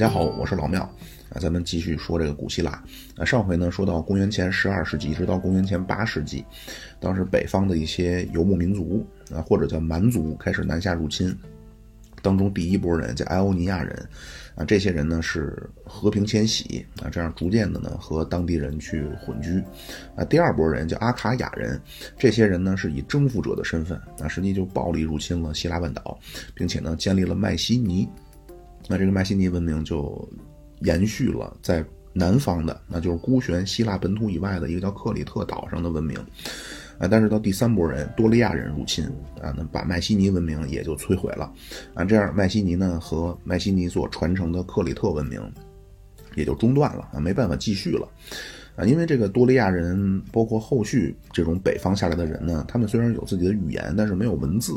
大家好，我是老庙啊，咱们继续说这个古希腊啊。上回呢说到公元前十二世纪，一直到公元前八世纪，当时北方的一些游牧民族啊，或者叫蛮族开始南下入侵，当中第一波人叫埃欧尼亚人啊，这些人呢是和平迁徙啊，这样逐渐的呢和当地人去混居啊。第二波人叫阿卡亚人，这些人呢是以征服者的身份啊，实际就暴力入侵了希腊半岛，并且呢建立了麦西尼。那这个迈锡尼文明就延续了在南方的，那就是孤悬希腊本土以外的一个叫克里特岛上的文明，啊，但是到第三波人多利亚人入侵啊，那把迈锡尼文明也就摧毁了，啊，这样迈锡尼呢和迈锡尼所传承的克里特文明也就中断了啊，没办法继续了，啊，因为这个多利亚人包括后续这种北方下来的人呢，他们虽然有自己的语言，但是没有文字。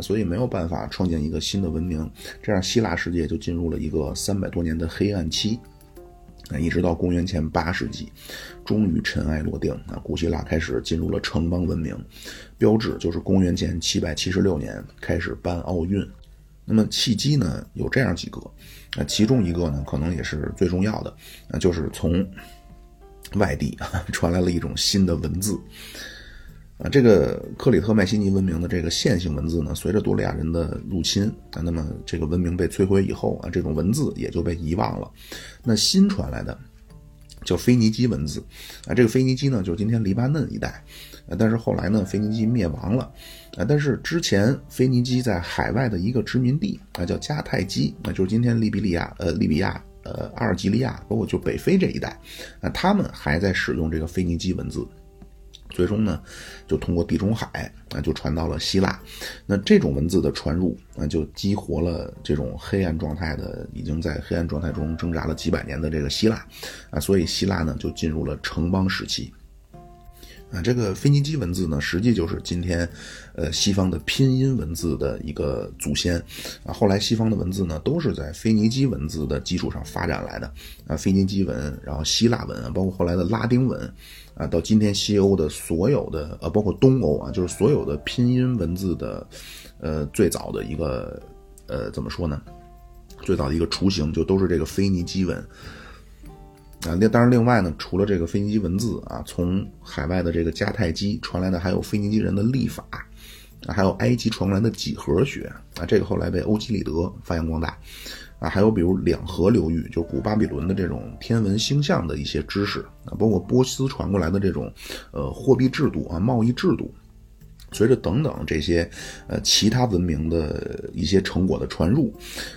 所以没有办法创建一个新的文明，这样希腊世界就进入了一个三百多年的黑暗期，啊，一直到公元前八世纪，终于尘埃落定，啊，古希腊开始进入了城邦文明，标志就是公元前七百七十六年开始办奥运，那么契机呢有这样几个，啊，其中一个呢可能也是最重要的，啊，就是从外地 传来了一种新的文字。啊，这个克里特迈锡尼文明的这个线性文字呢，随着多利亚人的入侵啊，那么这个文明被摧毁以后啊，这种文字也就被遗忘了。那新传来的叫腓尼基文字啊，这个腓尼基呢，就是今天黎巴嫩一带啊，但是后来呢，腓尼基灭亡了啊，但是之前腓尼基在海外的一个殖民地啊，叫迦太基，那就是今天利比里亚呃利比亚呃阿尔及利亚，包括就北非这一带啊，他们还在使用这个腓尼基文字。最终呢，就通过地中海啊，就传到了希腊。那这种文字的传入啊，就激活了这种黑暗状态的，已经在黑暗状态中挣扎了几百年的这个希腊啊，所以希腊呢就进入了城邦时期。啊，这个腓尼基文字呢，实际就是今天，呃，西方的拼音文字的一个祖先。啊，后来西方的文字呢，都是在腓尼基文字的基础上发展来的。啊，腓尼基文，然后希腊文，包括后来的拉丁文，啊，到今天西欧的所有的，呃，包括东欧啊，就是所有的拼音文字的，呃，最早的一个，呃，怎么说呢？最早的一个雏形就都是这个腓尼基文。啊，那当然，另外呢，除了这个腓尼基文字啊，从海外的这个迦太基传来的还有腓尼基人的历法，啊，还有埃及传过来的几何学啊，这个后来被欧几里得发扬光大，啊，还有比如两河流域，就古巴比伦的这种天文星象的一些知识啊，包括波斯传过来的这种呃货币制度啊，贸易制度。随着等等这些，呃，其他文明的一些成果的传入，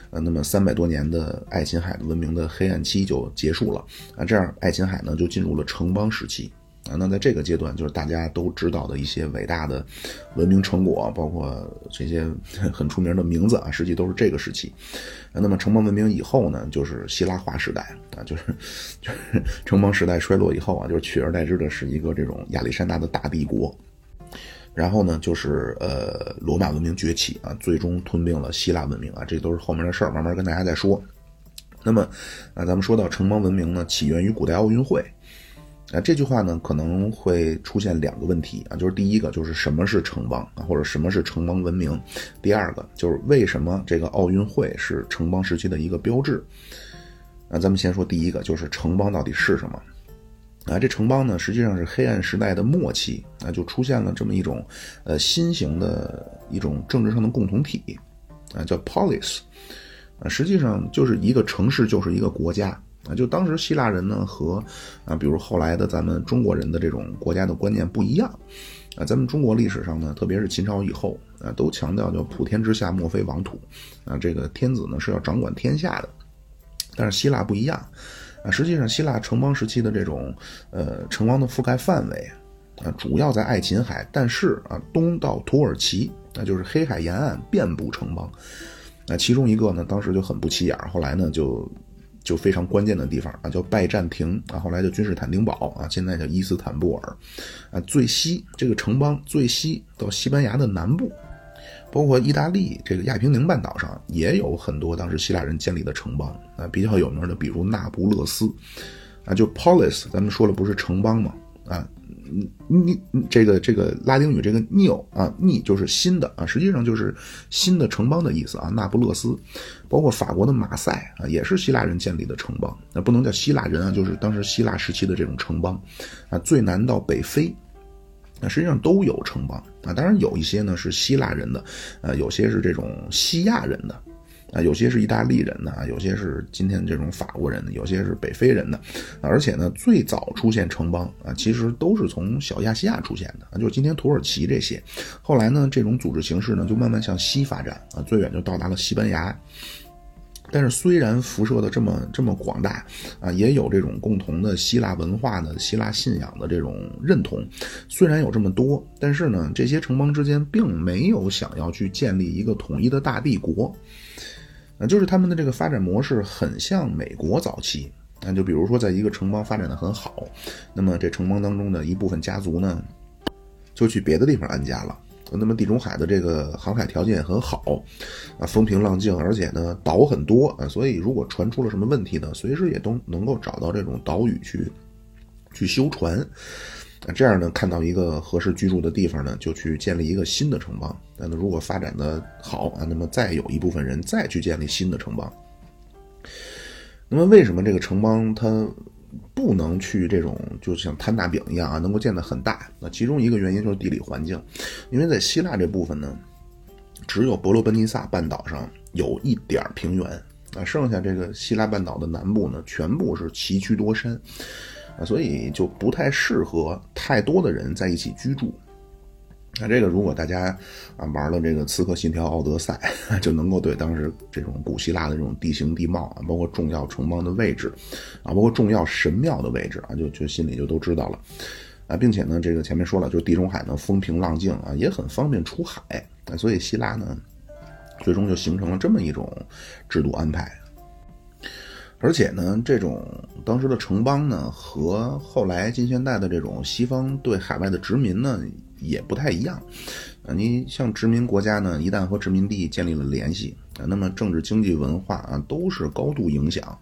呃，那么三百多年的爱琴海的文明的黑暗期就结束了啊。这样，爱琴海呢就进入了城邦时期啊。那在这个阶段，就是大家都知道的一些伟大的文明成果，包括这些很出名的名字啊，实际都是这个时期。那么城邦文明以后呢，就是希腊化时代啊，就是就是城邦时代衰落以后啊，就是取而代之的是一个这种亚历山大的大帝国。然后呢，就是呃，罗马文明崛起啊，最终吞并了希腊文明啊，这都是后面的事儿，慢慢跟大家再说。那么，啊，咱们说到城邦文明呢，起源于古代奥运会，啊，这句话呢可能会出现两个问题啊，就是第一个就是什么是城邦啊，或者什么是城邦文明？第二个就是为什么这个奥运会是城邦时期的一个标志？啊，咱们先说第一个，就是城邦到底是什么？啊，这城邦呢，实际上是黑暗时代的末期，啊，就出现了这么一种，呃，新型的一种政治上的共同体，啊，叫 polis，啊，实际上就是一个城市就是一个国家，啊，就当时希腊人呢和，啊，比如后来的咱们中国人的这种国家的观念不一样，啊，咱们中国历史上呢，特别是秦朝以后，啊，都强调叫普天之下莫非王土，啊，这个天子呢是要掌管天下的，但是希腊不一样。啊，实际上，希腊城邦时期的这种，呃，城邦的覆盖范围，啊，主要在爱琴海，但是啊，东到土耳其，那就是黑海沿岸遍布城邦。那其中一个呢，当时就很不起眼后来呢，就就非常关键的地方啊，叫拜占庭啊，后来叫君士坦丁堡啊，现在叫伊斯坦布尔，啊，最西这个城邦最西到西班牙的南部。包括意大利这个亚平宁半岛上也有很多当时希腊人建立的城邦啊，比较有名的，比如那不勒斯，啊，就 polis，咱们说了不是城邦嘛，啊，你这个这个拉丁语这个 new 啊，new 就是新的啊，实际上就是新的城邦的意思啊。那不勒斯，包括法国的马赛啊，也是希腊人建立的城邦。那不能叫希腊人啊，就是当时希腊时期的这种城邦啊，最南到北非，实际上都有城邦啊。当然有一些呢是希腊人的，呃，有些是这种西亚人的。啊，有些是意大利人的啊，有些是今天这种法国人的，有些是北非人的，而且呢，最早出现城邦啊，其实都是从小亚细亚出现的啊，就是今天土耳其这些。后来呢，这种组织形式呢，就慢慢向西发展啊，最远就到达了西班牙。但是虽然辐射的这么这么广大啊，也有这种共同的希腊文化的希腊信仰的这种认同，虽然有这么多，但是呢，这些城邦之间并没有想要去建立一个统一的大帝国。啊，就是他们的这个发展模式很像美国早期，那就比如说在一个城邦发展的很好，那么这城邦当中的一部分家族呢，就去别的地方安家了。那么地中海的这个航海条件也很好，啊，风平浪静，而且呢岛很多啊，所以如果船出了什么问题呢，随时也都能够找到这种岛屿去去修船。那这样呢，看到一个合适居住的地方呢，就去建立一个新的城邦。那如果发展的好啊，那么再有一部分人再去建立新的城邦。那么为什么这个城邦它不能去这种就像摊大饼一样啊，能够建得很大？那其中一个原因就是地理环境，因为在希腊这部分呢，只有伯罗奔尼撒半岛上有一点平原啊，剩下这个希腊半岛的南部呢，全部是崎岖多山。啊，所以就不太适合太多的人在一起居住。那这个如果大家啊玩了这个《刺客信条：奥德赛》，就能够对当时这种古希腊的这种地形地貌啊，包括重要城邦的位置啊，包括重要神庙的位置啊，就就心里就都知道了啊，并且呢，这个前面说了，就是地中海呢风平浪静啊，也很方便出海，所以希腊呢最终就形成了这么一种制度安排。而且呢，这种当时的城邦呢，和后来近现代的这种西方对海外的殖民呢，也不太一样。啊，你像殖民国家呢，一旦和殖民地建立了联系啊，那么政治、经济、文化啊，都是高度影响。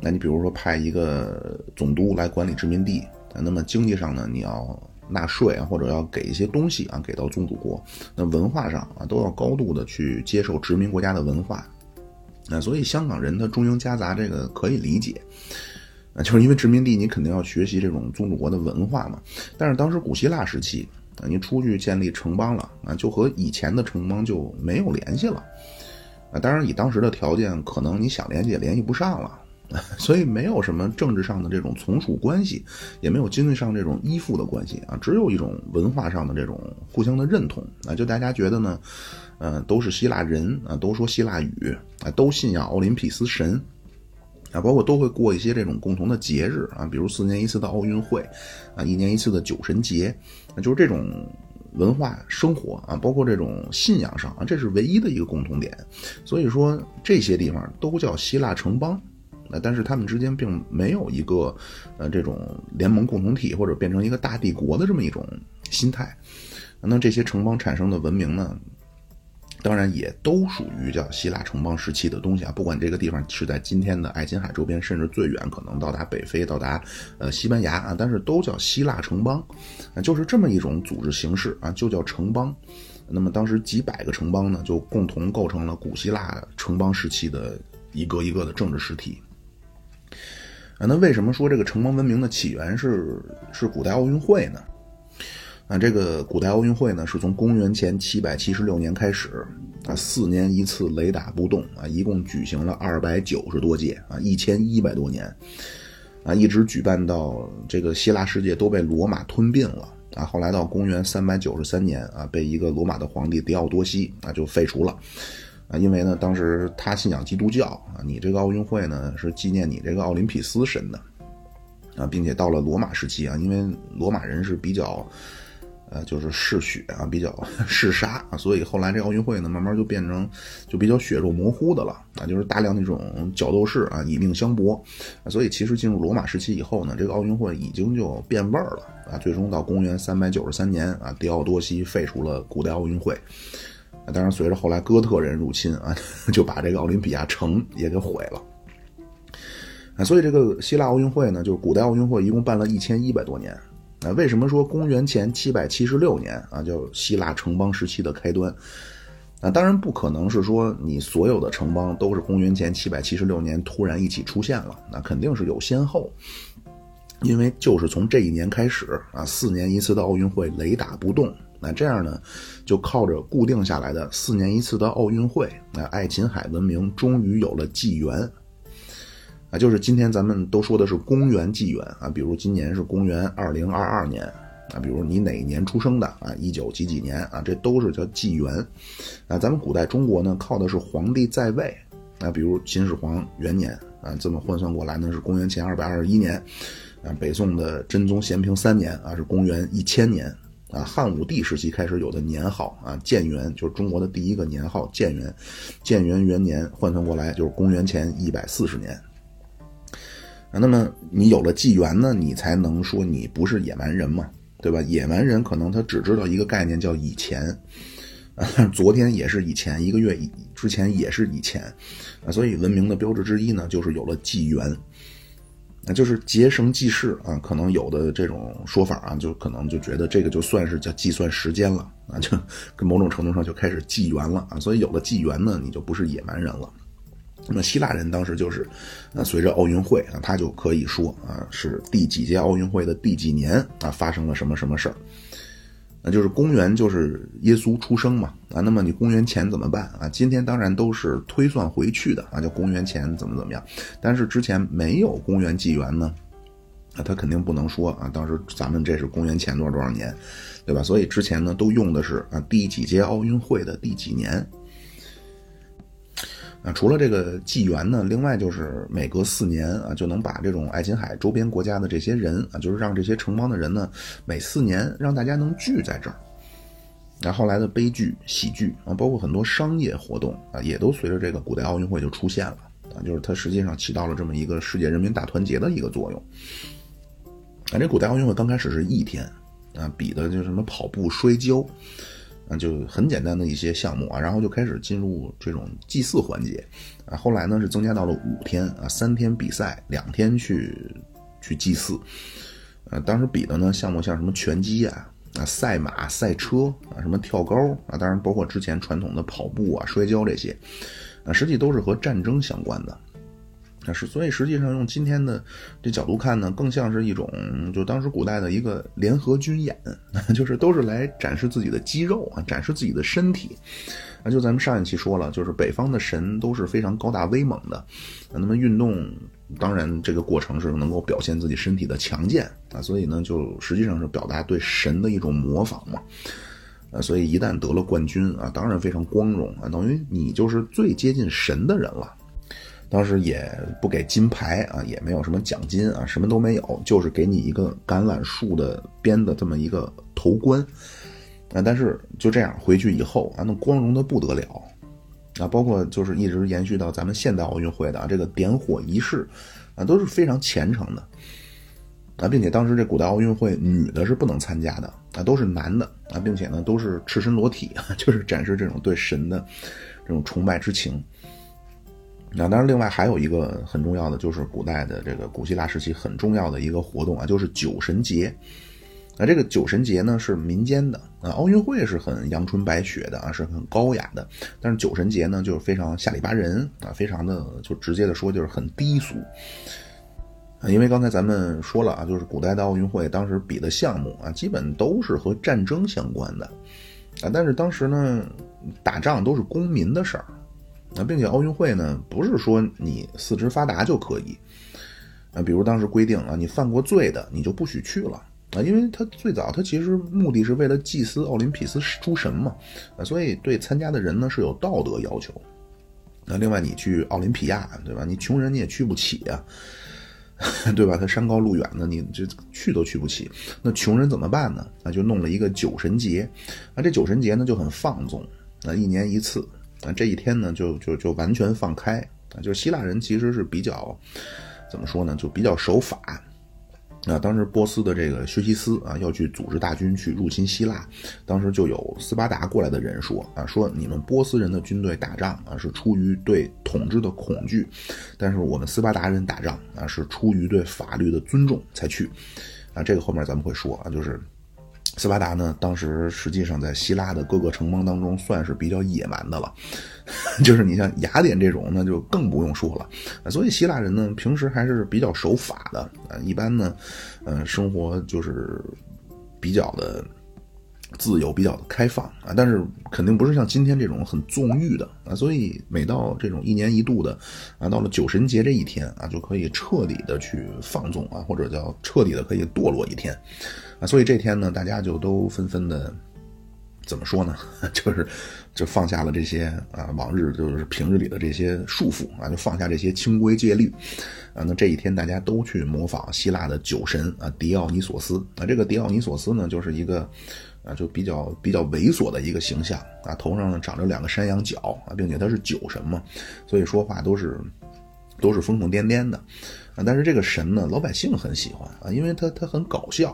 那你比如说派一个总督来管理殖民地啊，那么经济上呢，你要纳税啊，或者要给一些东西啊，给到宗主国。那文化上啊，都要高度的去接受殖民国家的文化。那所以香港人他中英夹杂，这个可以理解，啊，就是因为殖民地你肯定要学习这种宗主国的文化嘛。但是当时古希腊时期，啊，你出去建立城邦了，啊，就和以前的城邦就没有联系了，啊，当然以当时的条件，可能你想联系也联系不上了，所以没有什么政治上的这种从属关系，也没有经济上这种依附的关系啊，只有一种文化上的这种互相的认同啊，就大家觉得呢。嗯，都是希腊人啊，都说希腊语啊，都信仰奥林匹斯神啊，包括都会过一些这种共同的节日啊，比如四年一次的奥运会啊，一年一次的酒神节，就是这种文化生活啊，包括这种信仰上啊，这是唯一的一个共同点。所以说这些地方都叫希腊城邦啊，但是他们之间并没有一个呃这种联盟共同体或者变成一个大帝国的这么一种心态。那这些城邦产生的文明呢？当然也都属于叫希腊城邦时期的东西啊，不管这个地方是在今天的爱琴海周边，甚至最远可能到达北非，到达呃西班牙啊，但是都叫希腊城邦，啊，就是这么一种组织形式啊，就叫城邦。那么当时几百个城邦呢，就共同构成了古希腊城邦时期的一个一个的政治实体。啊，那为什么说这个城邦文明的起源是是古代奥运会呢？啊，这个古代奥运会呢，是从公元前七百七十六年开始，啊，四年一次，雷打不动，啊，一共举行了二百九十多届，啊，一千一百多年，啊，一直举办到这个希腊世界都被罗马吞并了，啊，后来到公元三百九十三年，啊，被一个罗马的皇帝狄奥多西啊就废除了，啊，因为呢，当时他信仰基督教，啊，你这个奥运会呢是纪念你这个奥林匹斯神的，啊，并且到了罗马时期啊，因为罗马人是比较。呃，就是嗜血啊，比较 嗜杀啊，所以后来这奥运会呢，慢慢就变成就比较血肉模糊的了啊，就是大量那种角斗士啊，以命相搏啊，所以其实进入罗马时期以后呢，这个奥运会已经就变味儿了啊，最终到公元三百九十三年啊，狄奥多西废除了古代奥运会啊，当然随着后来哥特人入侵啊，就把这个奥林匹亚城也给毁了啊，所以这个希腊奥运会呢，就是古代奥运会一共办了一千一百多年。那，为什么说公元前七百七十六年啊叫希腊城邦时期的开端？那，当然不可能是说你所有的城邦都是公元前七百七十六年突然一起出现了，那肯定是有先后。因为就是从这一年开始啊，四年一次的奥运会雷打不动，那这样呢，就靠着固定下来的四年一次的奥运会，那爱琴海文明终于有了纪元。啊，就是今天咱们都说的是公元纪元啊，比如今年是公元二零二二年啊，比如你哪一年出生的啊，一九几几年啊，这都是叫纪元。啊，咱们古代中国呢，靠的是皇帝在位啊，比如秦始皇元年啊，这么换算过来呢是公元前二百二十一年啊，北宋的真宗咸平三年啊是公元一千年啊，汉武帝时期开始有的年号啊，建元就是中国的第一个年号建元，建元元年换算过来就是公元前一百四十年。啊，那么你有了纪元呢，你才能说你不是野蛮人嘛，对吧？野蛮人可能他只知道一个概念叫以前，啊，昨天也是以前，一个月以之前也是以前，啊，所以文明的标志之一呢，就是有了纪元，那就是结绳记事啊。可能有的这种说法啊，就可能就觉得这个就算是叫计算时间了啊，就 跟某种程度上就开始纪元了啊。所以有了纪元呢，你就不是野蛮人了。那么希腊人当时就是，呃，随着奥运会啊，他就可以说啊，是第几届奥运会的第几年啊，发生了什么什么事儿，那就是公元就是耶稣出生嘛啊，那么你公元前怎么办啊？今天当然都是推算回去的啊，叫公元前怎么怎么样，但是之前没有公元纪元呢，啊，他肯定不能说啊，当时咱们这是公元前多少多少年，对吧？所以之前呢都用的是啊第几届奥运会的第几年。啊，除了这个纪元呢，另外就是每隔四年啊，就能把这种爱琴海周边国家的这些人啊，就是让这些城邦的人呢，每四年让大家能聚在这儿。那后来的悲剧、喜剧啊，包括很多商业活动啊，也都随着这个古代奥运会就出现了啊，就是它实际上起到了这么一个世界人民大团结的一个作用。啊，这古代奥运会刚开始是一天啊，比的就是什么跑步、摔跤。那就很简单的一些项目啊，然后就开始进入这种祭祀环节，啊，后来呢是增加到了五天啊，三天比赛，两天去去祭祀，呃，当时比的呢项目像什么拳击啊，啊，赛马、赛车啊，什么跳高啊，当然包括之前传统的跑步啊、摔跤这些，啊，实际都是和战争相关的。是，所以实际上用今天的这角度看呢，更像是一种就当时古代的一个联合军演，就是都是来展示自己的肌肉啊，展示自己的身体。啊，就咱们上一期说了，就是北方的神都是非常高大威猛的，那么运动当然这个过程是能够表现自己身体的强健啊，所以呢，就实际上是表达对神的一种模仿嘛。啊，所以一旦得了冠军啊，当然非常光荣啊，等于你就是最接近神的人了。当时也不给金牌啊，也没有什么奖金啊，什么都没有，就是给你一个橄榄树的编的这么一个头冠啊。但是就这样回去以后啊，那光荣的不得了啊。包括就是一直延续到咱们现代奥运会的啊这个点火仪式啊，都是非常虔诚的啊，并且当时这古代奥运会女的是不能参加的啊，都是男的啊，并且呢都是赤身裸体，就是展示这种对神的这种崇拜之情。那当然，另外还有一个很重要的，就是古代的这个古希腊时期很重要的一个活动啊，就是酒神节。那这个酒神节呢是民间的啊，奥运会是很阳春白雪的啊，是很高雅的。但是酒神节呢，就是非常下里巴人啊，非常的就直接的说就是很低俗啊。因为刚才咱们说了啊，就是古代的奥运会当时比的项目啊，基本都是和战争相关的啊。但是当时呢，打仗都是公民的事儿。啊，并且奥运会呢，不是说你四肢发达就可以，啊，比如当时规定啊，你犯过罪的，你就不许去了啊，因为他最早他其实目的是为了祭祀奥林匹斯诸神嘛，啊，所以对参加的人呢是有道德要求。那另外你去奥林匹亚，对吧？你穷人你也去不起呀，对吧？他山高路远的，你这去都去不起。那穷人怎么办呢？那就弄了一个酒神节，啊，这酒神节呢就很放纵，啊，一年一次。啊，这一天呢，就就就完全放开啊！就希腊人其实是比较，怎么说呢，就比较守法。啊，当时波斯的这个薛西斯啊，要去组织大军去入侵希腊，当时就有斯巴达过来的人说啊，说你们波斯人的军队打仗啊，是出于对统治的恐惧，但是我们斯巴达人打仗啊，是出于对法律的尊重才去。啊，这个后面咱们会说啊，就是斯巴达呢，当时实际上在希腊的各个城邦当中算是比较野蛮的了，就是你像雅典这种，那就更不用说了。所以希腊人呢，平时还是比较守法的啊，一般呢，嗯，生活就是比较的。自由比较的开放啊，但是肯定不是像今天这种很纵欲的啊，所以每到这种一年一度的啊，到了酒神节这一天啊，就可以彻底的去放纵啊，或者叫彻底的可以堕落一天啊，所以这天呢，大家就都纷纷的怎么说呢？就是就放下了这些啊往日就是平日里的这些束缚啊，就放下这些清规戒律啊，那这一天大家都去模仿希腊的酒神啊狄奥尼索斯啊，这个狄奥尼索斯呢，就是一个。啊，就比较比较猥琐的一个形象啊，头上呢长着两个山羊角啊，并且他是酒神嘛，所以说话都是都是疯疯癫癫的但是这个神呢，老百姓很喜欢啊，因为他他很搞笑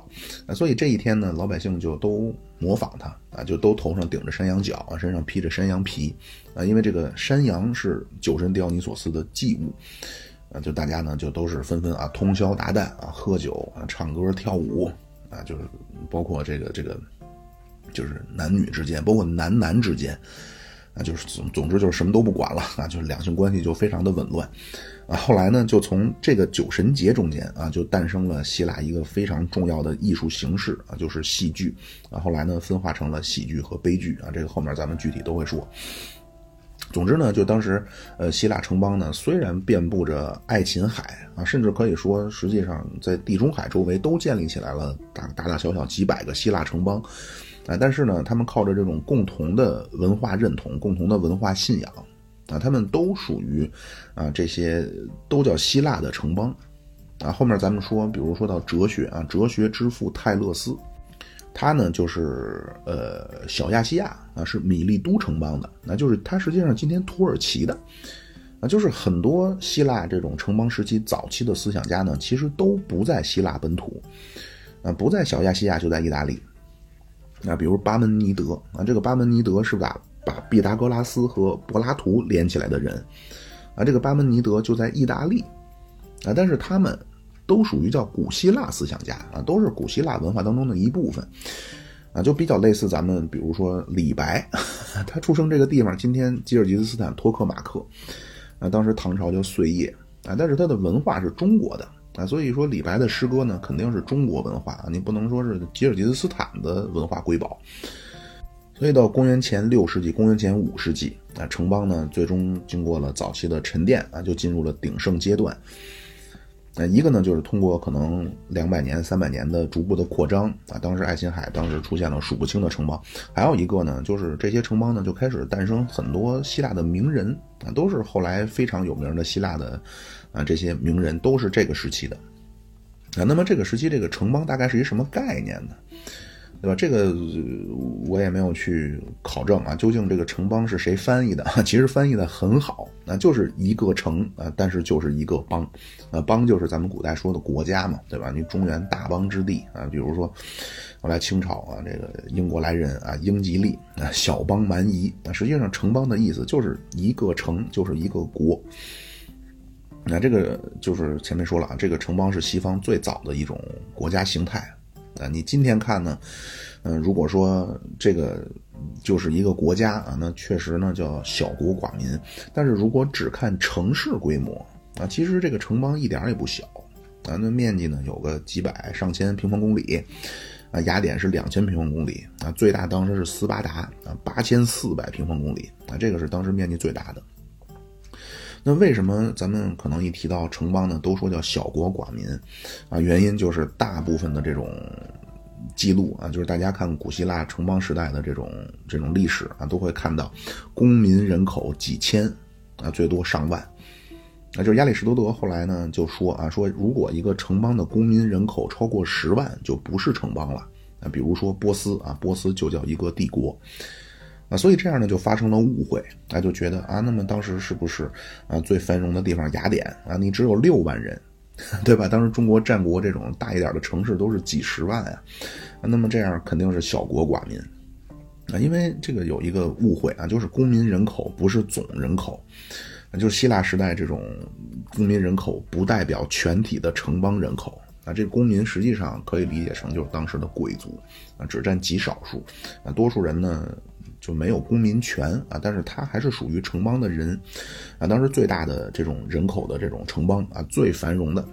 啊，所以这一天呢，老百姓就都模仿他啊，就都头上顶着山羊角啊，身上披着山羊皮啊，因为这个山羊是酒神狄奥尼索斯的祭物啊，就大家呢就都是纷纷啊通宵达旦啊，喝酒啊，唱歌跳舞啊，就是包括这个这个。就是男女之间，包括男男之间，啊，就是总总之就是什么都不管了啊，就是两性关系就非常的紊乱，啊，后来呢，就从这个酒神节中间啊，就诞生了希腊一个非常重要的艺术形式啊，就是戏剧啊，后来呢，分化成了喜剧和悲剧啊，这个后面咱们具体都会说。总之呢，就当时呃，希腊城邦呢，虽然遍布着爱琴海啊，甚至可以说，实际上在地中海周围都建立起来了大大大小小几百个希腊城邦。啊，但是呢，他们靠着这种共同的文化认同、共同的文化信仰，啊，他们都属于啊这些都叫希腊的城邦，啊，后面咱们说，比如说到哲学啊，哲学之父泰勒斯，他呢就是呃小亚细亚啊，是米利都城邦的，那就是他实际上今天土耳其的，啊，就是很多希腊这种城邦时期早期的思想家呢，其实都不在希腊本土，啊，不在小亚细亚，就在意大利。啊，比如巴门尼德。啊，这个巴门尼德是把把毕达哥拉斯和柏拉图连起来的人，啊，这个巴门尼德就在意大利，啊，但是他们都属于叫古希腊思想家啊，都是古希腊文化当中的一部分，啊，就比较类似咱们比如说李白，他出生这个地方，今天吉尔吉斯斯坦托克马克，啊，当时唐朝叫碎叶，啊，但是他的文化是中国的。啊，所以说李白的诗歌呢，肯定是中国文化啊，你不能说是吉尔吉斯斯坦的文化瑰宝。所以到公元前六世纪、公元前五世纪啊，城邦呢最终经过了早期的沉淀啊，就进入了鼎盛阶段。那一个呢，就是通过可能两百年、三百年的逐步的扩张啊，当时爱琴海当时出现了数不清的城邦，还有一个呢，就是这些城邦呢就开始诞生很多希腊的名人啊，都是后来非常有名的希腊的啊这些名人都是这个时期的啊。那么这个时期这个城邦大概是一什么概念呢？对吧？这个我也没有去考证啊，究竟这个城邦是谁翻译的？其实翻译的很好，那就是一个城啊，但是就是一个邦，啊，邦就是咱们古代说的国家嘛，对吧？你中原大邦之地啊，比如说后来清朝啊，这个英国来人啊，英吉利啊，小邦蛮夷啊，实际上城邦的意思就是一个城，就是一个国。那这个就是前面说了啊，这个城邦是西方最早的一种国家形态。啊，你今天看呢，嗯，如果说这个就是一个国家啊，那确实呢叫小国寡民。但是如果只看城市规模啊，其实这个城邦一点也不小啊，那面积呢有个几百上千平方公里啊，雅典是两千平方公里啊，最大当时是斯巴达啊，八千四百平方公里啊，这个是当时面积最大的。那为什么咱们可能一提到城邦呢，都说叫小国寡民，啊，原因就是大部分的这种记录啊，就是大家看古希腊城邦时代的这种这种历史啊，都会看到公民人口几千啊，最多上万，啊，就是亚里士多德后来呢就说啊，说如果一个城邦的公民人口超过十万，就不是城邦了，啊，比如说波斯啊，波斯就叫一个帝国。啊，所以这样呢就发生了误会，啊就觉得啊，那么当时是不是啊最繁荣的地方雅典啊，你只有六万人，对吧？当时中国战国这种大一点的城市都是几十万呀，那么这样肯定是小国寡民。啊，因为这个有一个误会啊，就是公民人口不是总人口，就是希腊时代这种公民人口不代表全体的城邦人口。啊，这公民实际上可以理解成就是当时的贵族啊，只占极少数。啊，多数人呢就没有公民权啊，但是他还是属于城邦的人啊。当时最大的这种人口的这种城邦啊，最繁荣的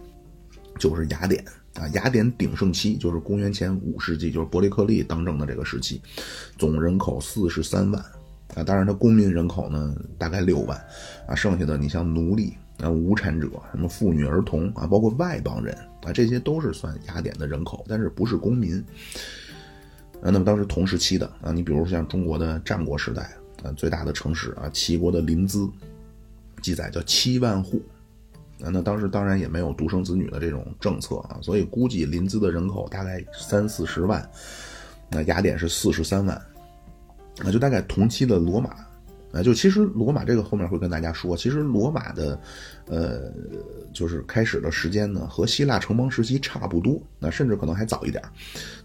就是雅典啊，雅典鼎盛期就是公元前五世纪，就是伯利克利当政的这个时期，总人口四十三万啊，当然他公民人口呢大概六万啊，剩下的你像奴隶。啊，无产者，什么妇女儿童啊，包括外邦人啊，这些都是算雅典的人口，但是不是公民。啊，那么当时同时期的啊，你比如像中国的战国时代啊，最大的城市啊，齐国的临淄，记载叫七万户。啊，那当时当然也没有独生子女的这种政策啊，所以估计临淄的人口大概三四十万，那雅典是四十三万，那就大概同期的罗马。啊，就其实罗马这个后面会跟大家说，其实罗马的，呃，就是开始的时间呢，和希腊城邦时期差不多，那甚至可能还早一点。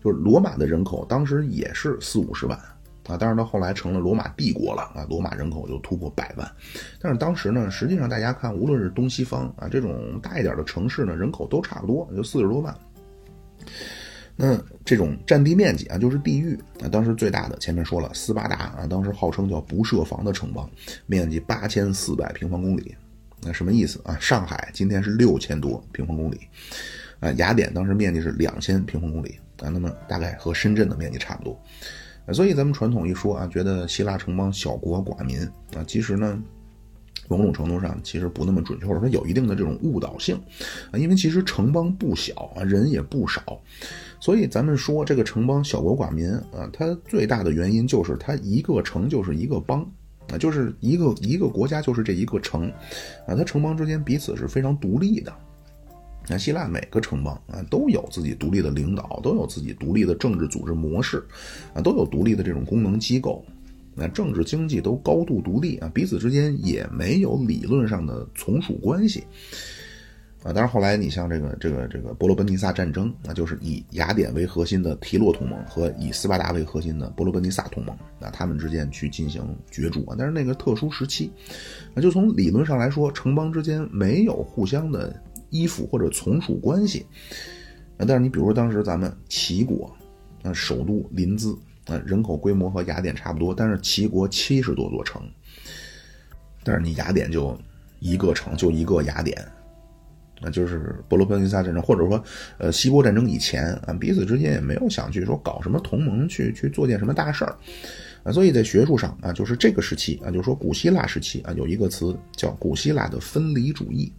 就是罗马的人口当时也是四五十万啊，但是到后来成了罗马帝国了啊，罗马人口就突破百万。但是当时呢，实际上大家看，无论是东西方啊这种大一点的城市呢，人口都差不多，就四十多万。那这种占地面积啊，就是地域啊，当时最大的前面说了，斯巴达啊，当时号称叫不设防的城邦，面积八千四百平方公里，那什么意思啊？上海今天是六千多平方公里，啊，雅典当时面积是两千平方公里啊，那么大概和深圳的面积差不多，所以咱们传统一说啊，觉得希腊城邦小国寡民啊，其实呢。某种程度上其实不那么准确，或者说有一定的这种误导性，啊，因为其实城邦不小啊，人也不少，所以咱们说这个城邦小国寡民啊，它最大的原因就是它一个城就是一个邦啊，就是一个一个国家就是这一个城，啊，它城邦之间彼此是非常独立的。那希腊每个城邦啊都有自己独立的领导，都有自己独立的政治组织模式，啊，都有独立的这种功能机构。那政治经济都高度独立啊，彼此之间也没有理论上的从属关系啊。当然后来你像这个这个这个伯罗奔尼撒战争，那就是以雅典为核心的提洛同盟和以斯巴达为核心的伯罗奔尼撒同盟，那他们之间去进行角逐啊。但是那个特殊时期，那就从理论上来说，城邦之间没有互相的依附或者从属关系啊。但是你比如说当时咱们齐国，啊首都临淄。呃，人口规模和雅典差不多，但是齐国七十多座城，但是你雅典就一个城，就一个雅典，那就是伯罗奔尼撒战争，或者说呃希波战争以前啊，彼此之间也没有想去说搞什么同盟，去去做件什么大事儿啊，所以在学术上啊，就是这个时期啊，就是说古希腊时期啊，有一个词叫古希腊的分离主义。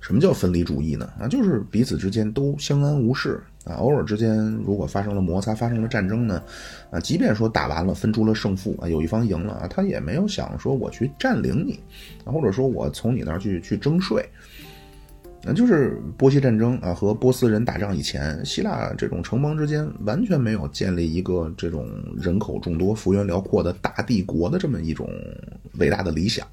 什么叫分离主义呢？啊，就是彼此之间都相安无事啊，偶尔之间如果发生了摩擦，发生了战争呢，啊，即便说打完了，分出了胜负啊，有一方赢了啊，他也没有想说我去占领你，啊，或者说我从你那儿去去征税，那就是波西战争啊和波斯人打仗以前，希腊这种城邦之间完全没有建立一个这种人口众多、幅员辽阔的大帝国的这么一种伟大的理想。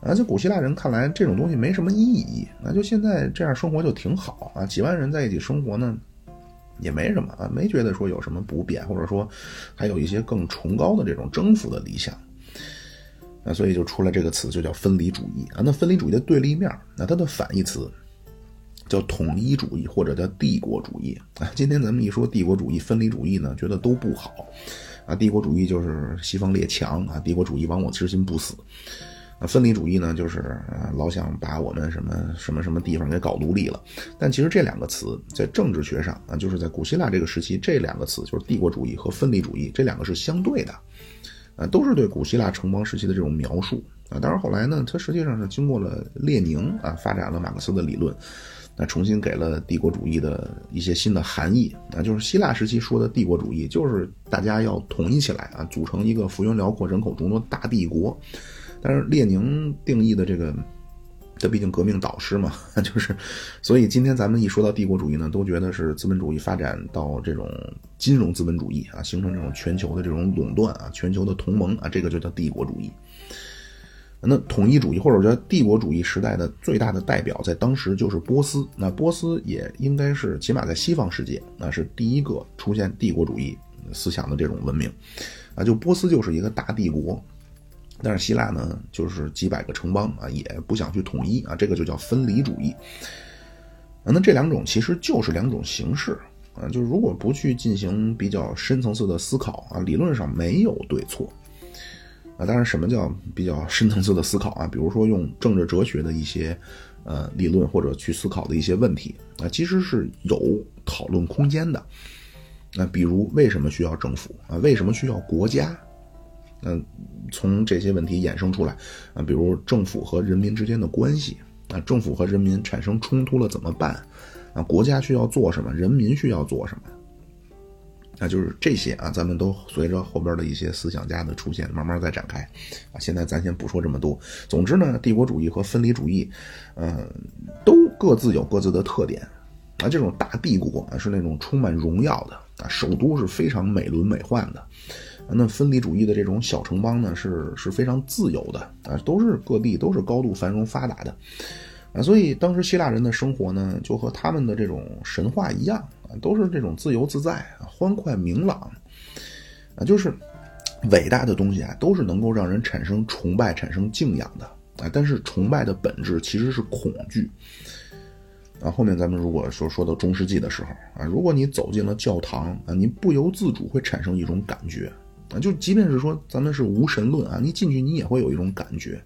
啊，在古希腊人看来，这种东西没什么意义。那就现在这样生活就挺好啊，几万人在一起生活呢，也没什么啊，没觉得说有什么不便，或者说还有一些更崇高的这种征服的理想。那所以就出来这个词，就叫分离主义啊。那分离主义的对立面，那它的反义词叫统一主义或者叫帝国主义啊。今天咱们一说帝国主义、分离主义呢，觉得都不好啊。帝国主义就是西方列强啊，帝国主义亡我之心不死。啊，分离主义呢，就是老想把我们什么什么什么地方给搞独立了。但其实这两个词在政治学上啊，就是在古希腊这个时期，这两个词就是帝国主义和分离主义，这两个是相对的，啊，都是对古希腊城邦时期的这种描述啊。当然后来呢，它实际上是经过了列宁啊发展了马克思的理论，那重新给了帝国主义的一些新的含义啊。就是希腊时期说的帝国主义，就是大家要统一起来啊，组成一个幅员辽阔、人口众多的大帝国。但是列宁定义的这个，他毕竟革命导师嘛，就是，所以今天咱们一说到帝国主义呢，都觉得是资本主义发展到这种金融资本主义啊，形成这种全球的这种垄断啊，全球的同盟啊，这个就叫帝国主义。那统一主义或者叫帝国主义时代的最大的代表，在当时就是波斯。那波斯也应该是起码在西方世界，那是第一个出现帝国主义思想的这种文明，啊，就波斯就是一个大帝国。但是希腊呢，就是几百个城邦啊，也不想去统一啊，这个就叫分离主义。啊，那这两种其实就是两种形式啊，就是如果不去进行比较深层次的思考啊，理论上没有对错啊。当然，什么叫比较深层次的思考啊？比如说用政治哲学的一些呃理论或者去思考的一些问题啊，其实是有讨论空间的。那比如为什么需要政府啊？为什么需要国家？嗯，从这些问题衍生出来啊，比如政府和人民之间的关系。啊，政府和人民产生冲突了怎么办？啊，国家需要做什么？人民需要做什么？那就是这些啊，咱们都随着后边的一些思想家的出现，慢慢再展开。啊，现在咱先不说这么多。总之呢，帝国主义和分离主义，嗯，都各自有各自的特点。啊，这种大帝国啊，是那种充满荣耀的啊，首都是非常美轮美奂的。那分离主义的这种小城邦呢，是是非常自由的啊，都是各地都是高度繁荣发达的啊，所以当时希腊人的生活呢，就和他们的这种神话一样，都是这种自由自在、欢快明朗啊，就是伟大的东西啊，都是能够让人产生崇拜、产生敬仰的啊。但是崇拜的本质其实是恐惧啊。后面咱们如果说说到中世纪的时候啊，如果你走进了教堂啊，你不由自主会产生一种感觉。啊，就即便是说咱们是无神论啊，你进去你也会有一种感觉，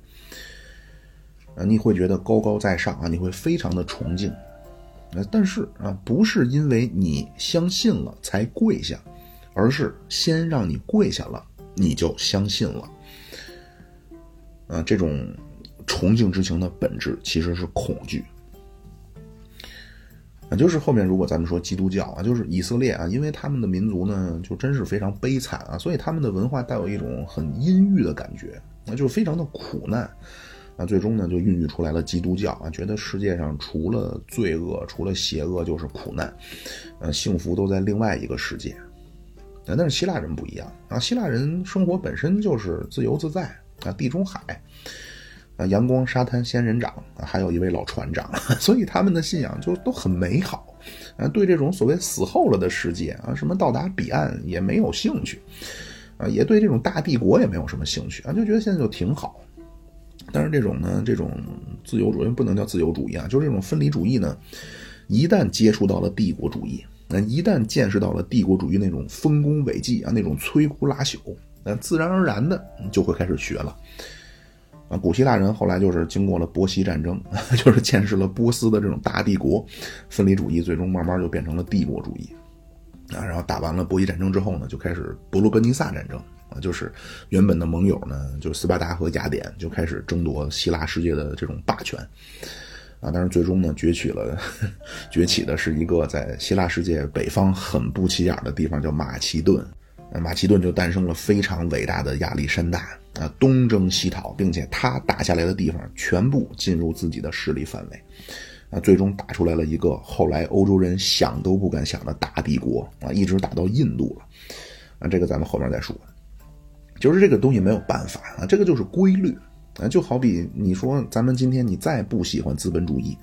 啊，你会觉得高高在上啊，你会非常的崇敬，啊，但是啊，不是因为你相信了才跪下，而是先让你跪下了，你就相信了，啊，这种崇敬之情的本质其实是恐惧。啊，就是后面如果咱们说基督教啊，就是以色列啊，因为他们的民族呢，就真是非常悲惨啊，所以他们的文化带有一种很阴郁的感觉，那就是非常的苦难，那最终呢，就孕育出来了基督教啊，觉得世界上除了罪恶，除了邪恶就是苦难，呃，幸福都在另外一个世界，啊，但是希腊人不一样啊，希腊人生活本身就是自由自在啊，地中海。啊，阳光、沙滩、仙人掌啊，还有一位老船长，所以他们的信仰就都很美好，啊，对这种所谓死后了的世界啊，什么到达彼岸也没有兴趣，啊，也对这种大帝国也没有什么兴趣啊，就觉得现在就挺好。但是这种呢，这种自由主义不能叫自由主义啊，就是这种分离主义呢，一旦接触到了帝国主义，那一旦见识到了帝国主义那种丰功伟绩啊，那种摧枯拉朽，那自然而然的就会开始学了。啊，古希腊人后来就是经过了波西战争，就是见识了波斯的这种大帝国分离主义，最终慢慢就变成了帝国主义。啊，然后打完了波西战争之后呢，就开始伯罗奔尼撒战争啊，就是原本的盟友呢，就斯巴达和雅典就开始争夺希腊世界的这种霸权。啊，但是最终呢，崛起了，崛起的是一个在希腊世界北方很不起眼的地方，叫马其顿。马其顿就诞生了非常伟大的亚历山大啊，东征西讨，并且他打下来的地方全部进入自己的势力范围，啊，最终打出来了一个后来欧洲人想都不敢想的大帝国啊，一直打到印度了，啊，这个咱们后面再说。就是这个东西没有办法啊，这个就是规律啊，就好比你说咱们今天你再不喜欢资本主义。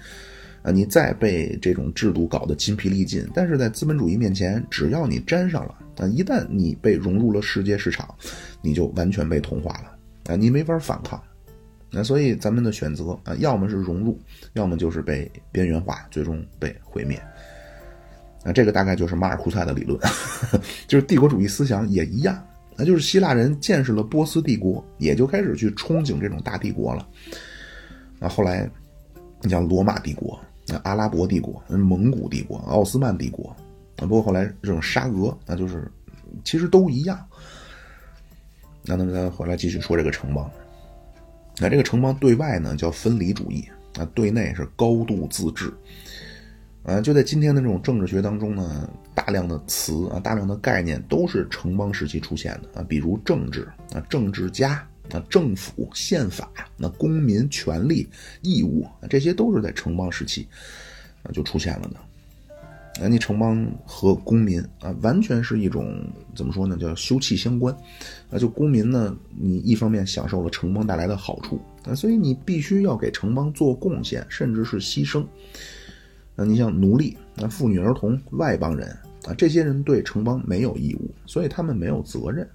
啊，你再被这种制度搞得筋疲力尽，但是在资本主义面前，只要你沾上了，啊，一旦你被融入了世界市场，你就完全被同化了，啊，你没法反抗，那所以咱们的选择啊，要么是融入，要么就是被边缘化，最终被毁灭。那这个大概就是马尔库塞的理论，就是帝国主义思想也一样，那就是希腊人见识了波斯帝国，也就开始去憧憬这种大帝国了。那后来，你像罗马帝国。那阿拉伯帝国、蒙古帝国、奥斯曼帝国，啊，包括后来这种沙俄，那就是其实都一样。那那么咱回来继续说这个城邦。那这个城邦对外呢叫分离主义，啊，对内是高度自治。啊，就在今天的这种政治学当中呢，大量的词啊，大量的概念都是城邦时期出现的啊，比如政治啊，政治家。啊政府、宪法、那公民权利、义务，这些都是在城邦时期啊就出现了的。啊，你城邦和公民啊，完全是一种怎么说呢？叫休戚相关。啊，就公民呢，你一方面享受了城邦带来的好处啊，所以你必须要给城邦做贡献，甚至是牺牲。那你像奴隶、啊妇女儿童、外邦人啊，这些人对城邦没有义务，所以他们没有责任。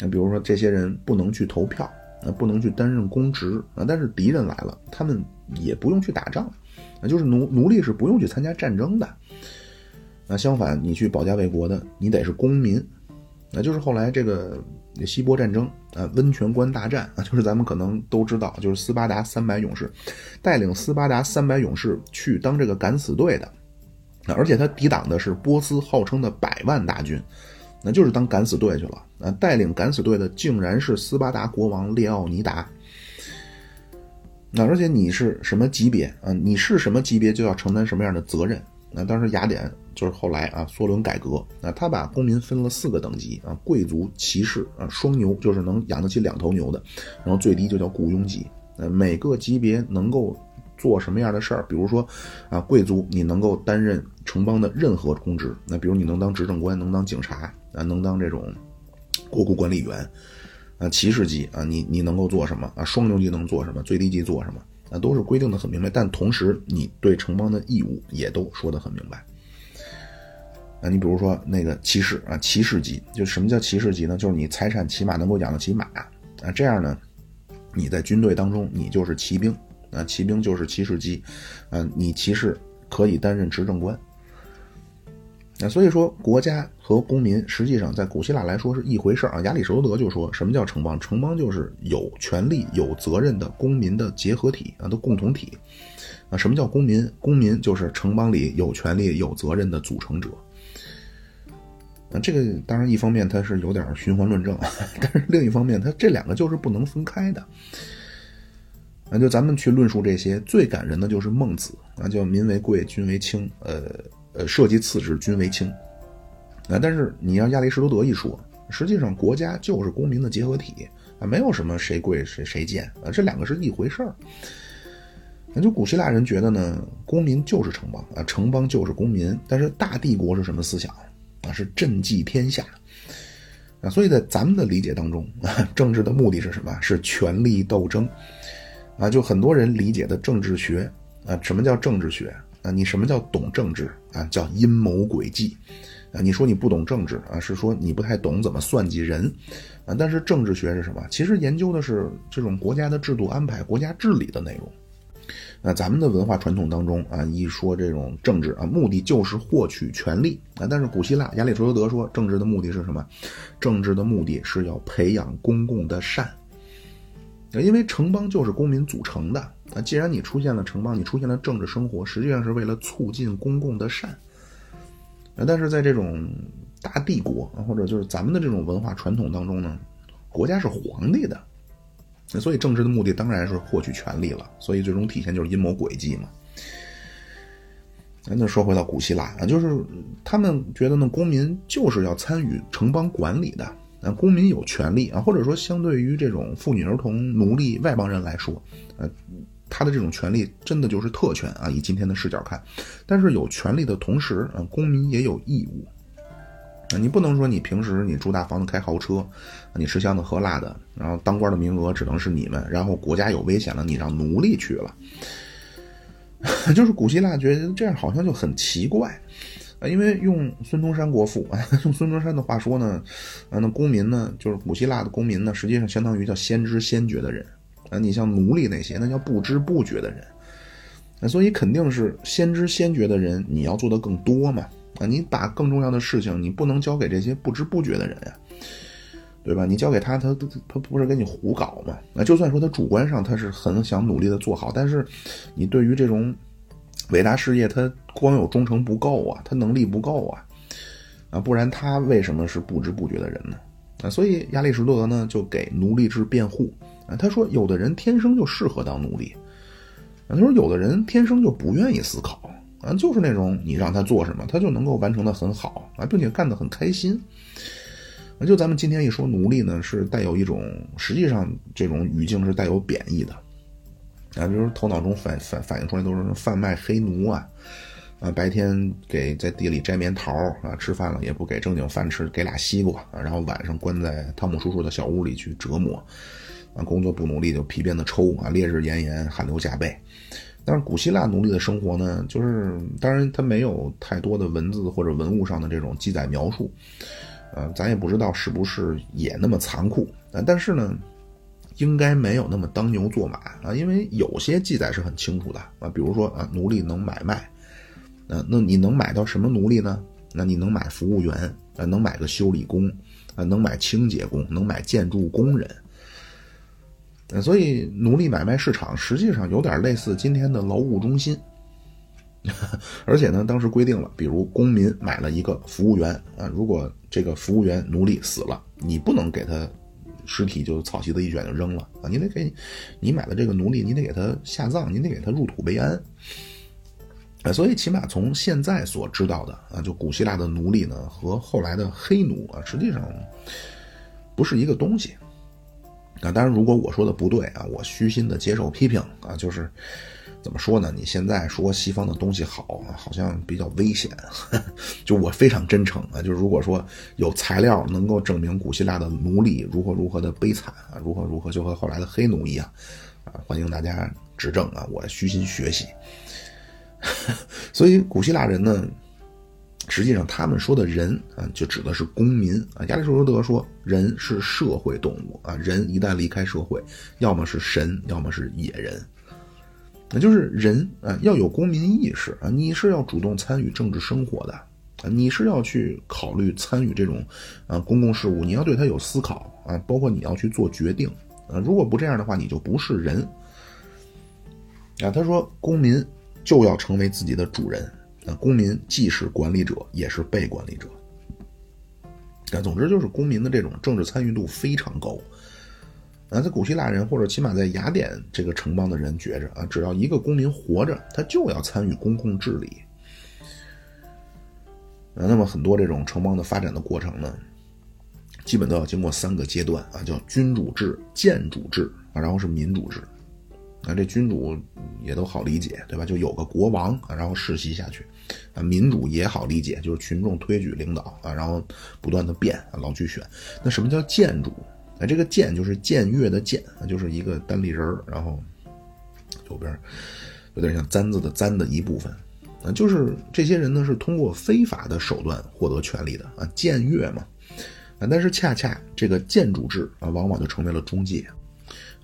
那比如说，这些人不能去投票，啊，不能去担任公职啊，但是敌人来了，他们也不用去打仗，啊，就是奴奴隶是不用去参加战争的。那相反，你去保家卫国的，你得是公民。那就是后来这个希波战争啊，温泉关大战啊，就是咱们可能都知道，就是斯巴达三百勇士带领斯巴达三百勇士去当这个敢死队的，那而且他抵挡的是波斯号称的百万大军，那就是当敢死队去了。啊，带领敢死队的竟然是斯巴达国王列奥尼达。那而且你是什么级别啊？你是什么级别就要承担什么样的责任。那当时雅典就是后来啊，梭伦改革，那他把公民分了四个等级啊，贵族、骑士啊，双牛就是能养得起两头牛的，然后最低就叫雇佣级。呃，每个级别能够做什么样的事儿？比如说啊，贵族你能够担任城邦的任何公职，那比如你能当执政官，能当警察啊，能当这种国库管理员。啊，骑士级啊，你你能够做什么啊？双牛级能做什么？最低级做什么？啊，都是规定的很明白。但同时，你对城邦的义务也都说得很明白。啊，你比如说那个骑士啊，骑士级，就什么叫骑士级呢？就是你财产起码能够养得起马啊，这样呢，你在军队当中你就是骑兵啊，骑兵就是骑士机，啊，你骑士可以担任执政官。那所以说，国家和公民实际上在古希腊来说是一回事儿啊。亚里士多德就说什么叫城邦？城邦就是有权利、有责任的公民的结合体啊，的共同体啊。什么叫公民？公民就是城邦里有权利、有责任的组成者。那这个当然一方面它是有点循环论证，但是另一方面，它这两个就是不能分开的。那就咱们去论述这些，最感人的就是孟子啊，叫民为贵，君为轻，呃。呃，社稷次之，君为轻。啊，但是你让亚里士多德一说，实际上国家就是公民的结合体啊，没有什么谁贵谁谁贱啊，这两个是一回事儿。那就古希腊人觉得呢，公民就是城邦啊，城邦就是公民。但是大帝国是什么思想啊？是赈济天下啊。所以在咱们的理解当中啊，政治的目的是什么？是权力斗争啊。就很多人理解的政治学啊，什么叫政治学？啊，你什么叫懂政治啊？叫阴谋诡计，啊，你说你不懂政治啊，是说你不太懂怎么算计人，啊，但是政治学是什么？其实研究的是这种国家的制度安排、国家治理的内容。那咱们的文化传统当中啊，一说这种政治啊，目的就是获取权力啊。但是古希腊亚里士多德说，政治的目的是什么？政治的目的是要培养公共的善。因为城邦就是公民组成的。那既然你出现了城邦，你出现了政治生活，实际上是为了促进公共的善。但是在这种大帝国或者就是咱们的这种文化传统当中呢，国家是皇帝的，所以政治的目的当然是获取权力了。所以最终体现就是阴谋诡计嘛。那说回到古希腊啊，就是他们觉得呢，公民就是要参与城邦管理的。那公民有权利啊，或者说相对于这种妇女、儿童、奴隶、外邦人来说，呃，他的这种权利真的就是特权啊。以今天的视角看，但是有权利的同时啊，公民也有义务啊。你不能说你平时你住大房子、开豪车，你吃香的喝辣的，然后当官的名额只能是你们，然后国家有危险了，你让奴隶去了，就是古希腊觉得这样好像就很奇怪。啊，因为用孙中山国父啊，用孙中山的话说呢，啊，那公民呢，就是古希腊的公民呢，实际上相当于叫先知先觉的人啊。你像奴隶那些，那叫不知不觉的人。啊，所以肯定是先知先觉的人，你要做的更多嘛。啊，你把更重要的事情，你不能交给这些不知不觉的人呀，对吧？你交给他，他他他不是给你胡搞嘛？那就算说他主观上他是很想努力的做好，但是你对于这种。伟大事业，他光有忠诚不够啊，他能力不够啊，啊，不然他为什么是不知不觉的人呢？啊，所以亚里士多德呢就给奴隶制辩护啊，他说有的人天生就适合当奴隶，啊，他说有的人天生就不愿意思考啊，就是那种你让他做什么，他就能够完成的很好啊，并且干得很开心。啊，就咱们今天一说奴隶呢，是带有一种实际上这种语境是带有贬义的。啊，比如头脑中反反反映出来都是贩卖黑奴啊，啊，白天给在地里摘棉桃啊，吃饭了也不给正经饭吃，给俩西瓜，然后晚上关在汤姆叔叔的小屋里去折磨，啊，工作不努力就皮鞭子抽啊，烈日炎炎汗流浃背。但是古希腊奴隶的生活呢，就是当然他没有太多的文字或者文物上的这种记载描述，呃，咱也不知道是不是也那么残酷啊，但是呢。应该没有那么当牛做马啊，因为有些记载是很清楚的啊，比如说啊，奴隶能买卖，啊，那你能买到什么奴隶呢？那你能买服务员啊，能买个修理工啊，能买清洁工，能买建筑工人。所以奴隶买卖市场实际上有点类似今天的劳务中心。而且呢，当时规定了，比如公民买了一个服务员啊，如果这个服务员奴隶死了，你不能给他尸体就草席子一卷就扔了啊，你得给你买的这个奴隶，你得给他下葬，你得给他入土为安。啊，所以起码从现在所知道的啊，就古希腊的奴隶呢和后来的黑奴啊，实际上不是一个东西。啊，当然，如果我说的不对啊，我虚心的接受批评啊，就是怎么说呢？你现在说西方的东西好，好像比较危险。就我非常真诚啊，就是如果说有材料能够证明古希腊的奴隶如何如何的悲惨啊，如何如何就和后来的黑奴一样啊，欢迎大家指正啊，我虚心学习。所以古希腊人呢，实际上他们说的人啊，就指的是公民啊。亚里士多德说，人是社会动物啊，人一旦离开社会，要么是神，要么是野人。那就是人啊，要有公民意识啊，你是要主动参与政治生活的啊，你是要去考虑参与这种啊公共事务，你要对他有思考啊，包括你要去做决定啊。如果不这样的话，你就不是人啊。他说，公民。就要成为自己的主人，啊，公民既是管理者，也是被管理者。啊，总之就是公民的这种政治参与度非常高。啊，在古希腊人或者起码在雅典这个城邦的人觉着啊，只要一个公民活着，他就要参与公共治理。那么很多这种城邦的发展的过程呢，基本都要经过三个阶段啊，叫君主制、建主制啊，然后是民主制。啊，这君主也都好理解，对吧？就有个国王啊，然后世袭下去，啊，民主也好理解，就是群众推举领导啊，然后不断的变啊，老去选。那什么叫建主？啊，这个建就是僭越的僭，就是一个单立人儿，然后右边有点像簪子的簪的一部分。啊，就是这些人呢是通过非法的手段获得权力的啊，僭越嘛。啊，但是恰恰这个建主制啊，往往就成为了中介。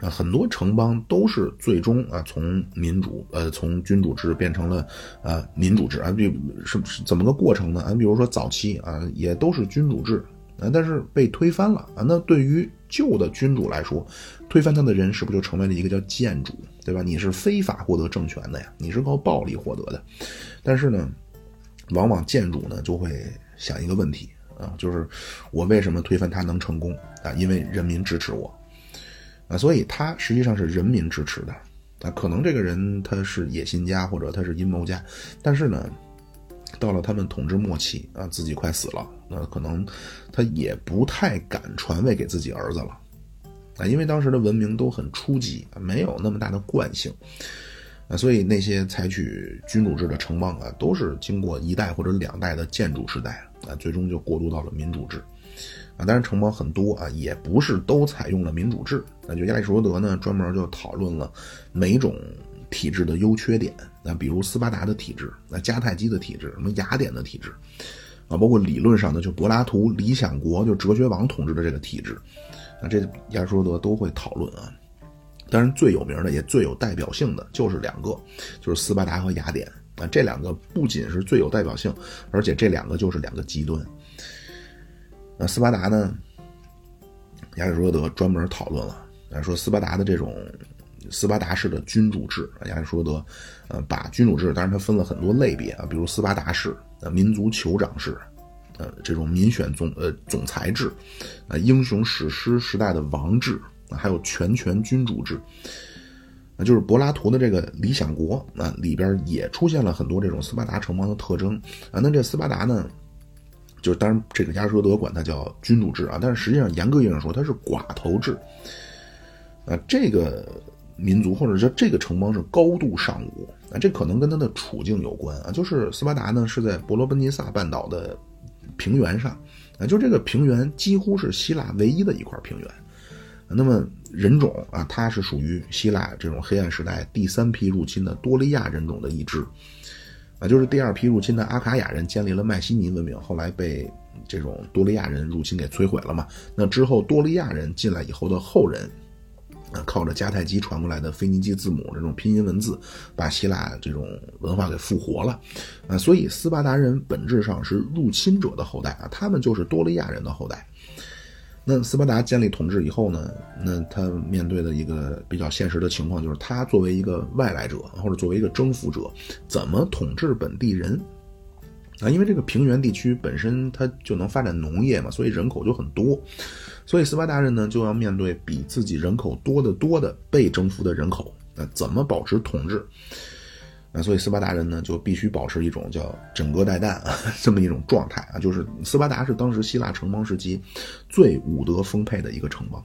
啊，很多城邦都是最终啊从民主呃从君主制变成了啊民主制啊，比是怎么个过程呢？啊，比如说早期啊也都是君主制啊，但是被推翻了啊。那对于旧的君主来说，推翻他的人是不是就成为了一个叫建主，对吧？你是非法获得政权的呀，你是靠暴力获得的。但是呢，往往建主呢就会想一个问题啊，就是我为什么推翻他能成功啊？因为人民支持我。啊，所以他实际上是人民支持的，啊，可能这个人他是野心家或者他是阴谋家，但是呢，到了他们统治末期啊，自己快死了，那可能他也不太敢传位给自己儿子了，啊，因为当时的文明都很初级，没有那么大的惯性，啊，所以那些采取君主制的城邦啊，都是经过一代或者两代的建主时代啊，最终就过渡到了民主制。啊，当然城邦很多啊，也不是都采用了民主制。那就亚里士多德呢，专门就讨论了每种体制的优缺点。那比如斯巴达的体制，那迦太基的体制，什么雅典的体制，啊，包括理论上的就柏拉图理想国，就哲学王统治的这个体制，那这亚里士多德都会讨论啊。当然最有名的也最有代表性的就是两个，就是斯巴达和雅典。啊，这两个不仅是最有代表性，而且这两个就是两个极端。那斯巴达呢？亚里士多德专门讨论了，说斯巴达的这种斯巴达式的君主制，亚里士多德，呃，把君主制，当然它分了很多类别啊，比如斯巴达式、呃，民族酋长式，呃，这种民选总呃总裁制，啊，英雄史诗时代的王制，还有全权君主制，啊，就是柏拉图的这个理想国啊里边也出现了很多这种斯巴达城邦的特征啊，那这斯巴达呢？就是当然，这个亚里士多德管它叫君主制啊，但是实际上严格意义上说，它是寡头制。啊，这个民族或者说这个城邦是高度尚武啊，这可能跟它的处境有关啊。就是斯巴达呢是在伯罗奔尼撒半岛的平原上啊，就这个平原几乎是希腊唯一的一块平原。那么人种啊，它是属于希腊这种黑暗时代第三批入侵的多利亚人种的一支。啊，就是第二批入侵的阿卡亚人建立了迈锡尼文明，后来被这种多利亚人入侵给摧毁了嘛。那之后多利亚人进来以后的后人，啊，靠着迦太基传过来的腓尼基字母这种拼音文字，把希腊这种文化给复活了，啊，所以斯巴达人本质上是入侵者的后代啊，他们就是多利亚人的后代。那斯巴达建立统治以后呢，那他面对的一个比较现实的情况就是，他作为一个外来者或者作为一个征服者，怎么统治本地人？啊，因为这个平原地区本身它就能发展农业嘛，所以人口就很多，所以斯巴达人呢就要面对比自己人口多得多的被征服的人口，那怎么保持统治？啊，所以斯巴达人呢就必须保持一种叫枕戈待旦啊 这么一种状态啊，就是斯巴达是当时希腊城邦时期最武德丰沛的一个城邦，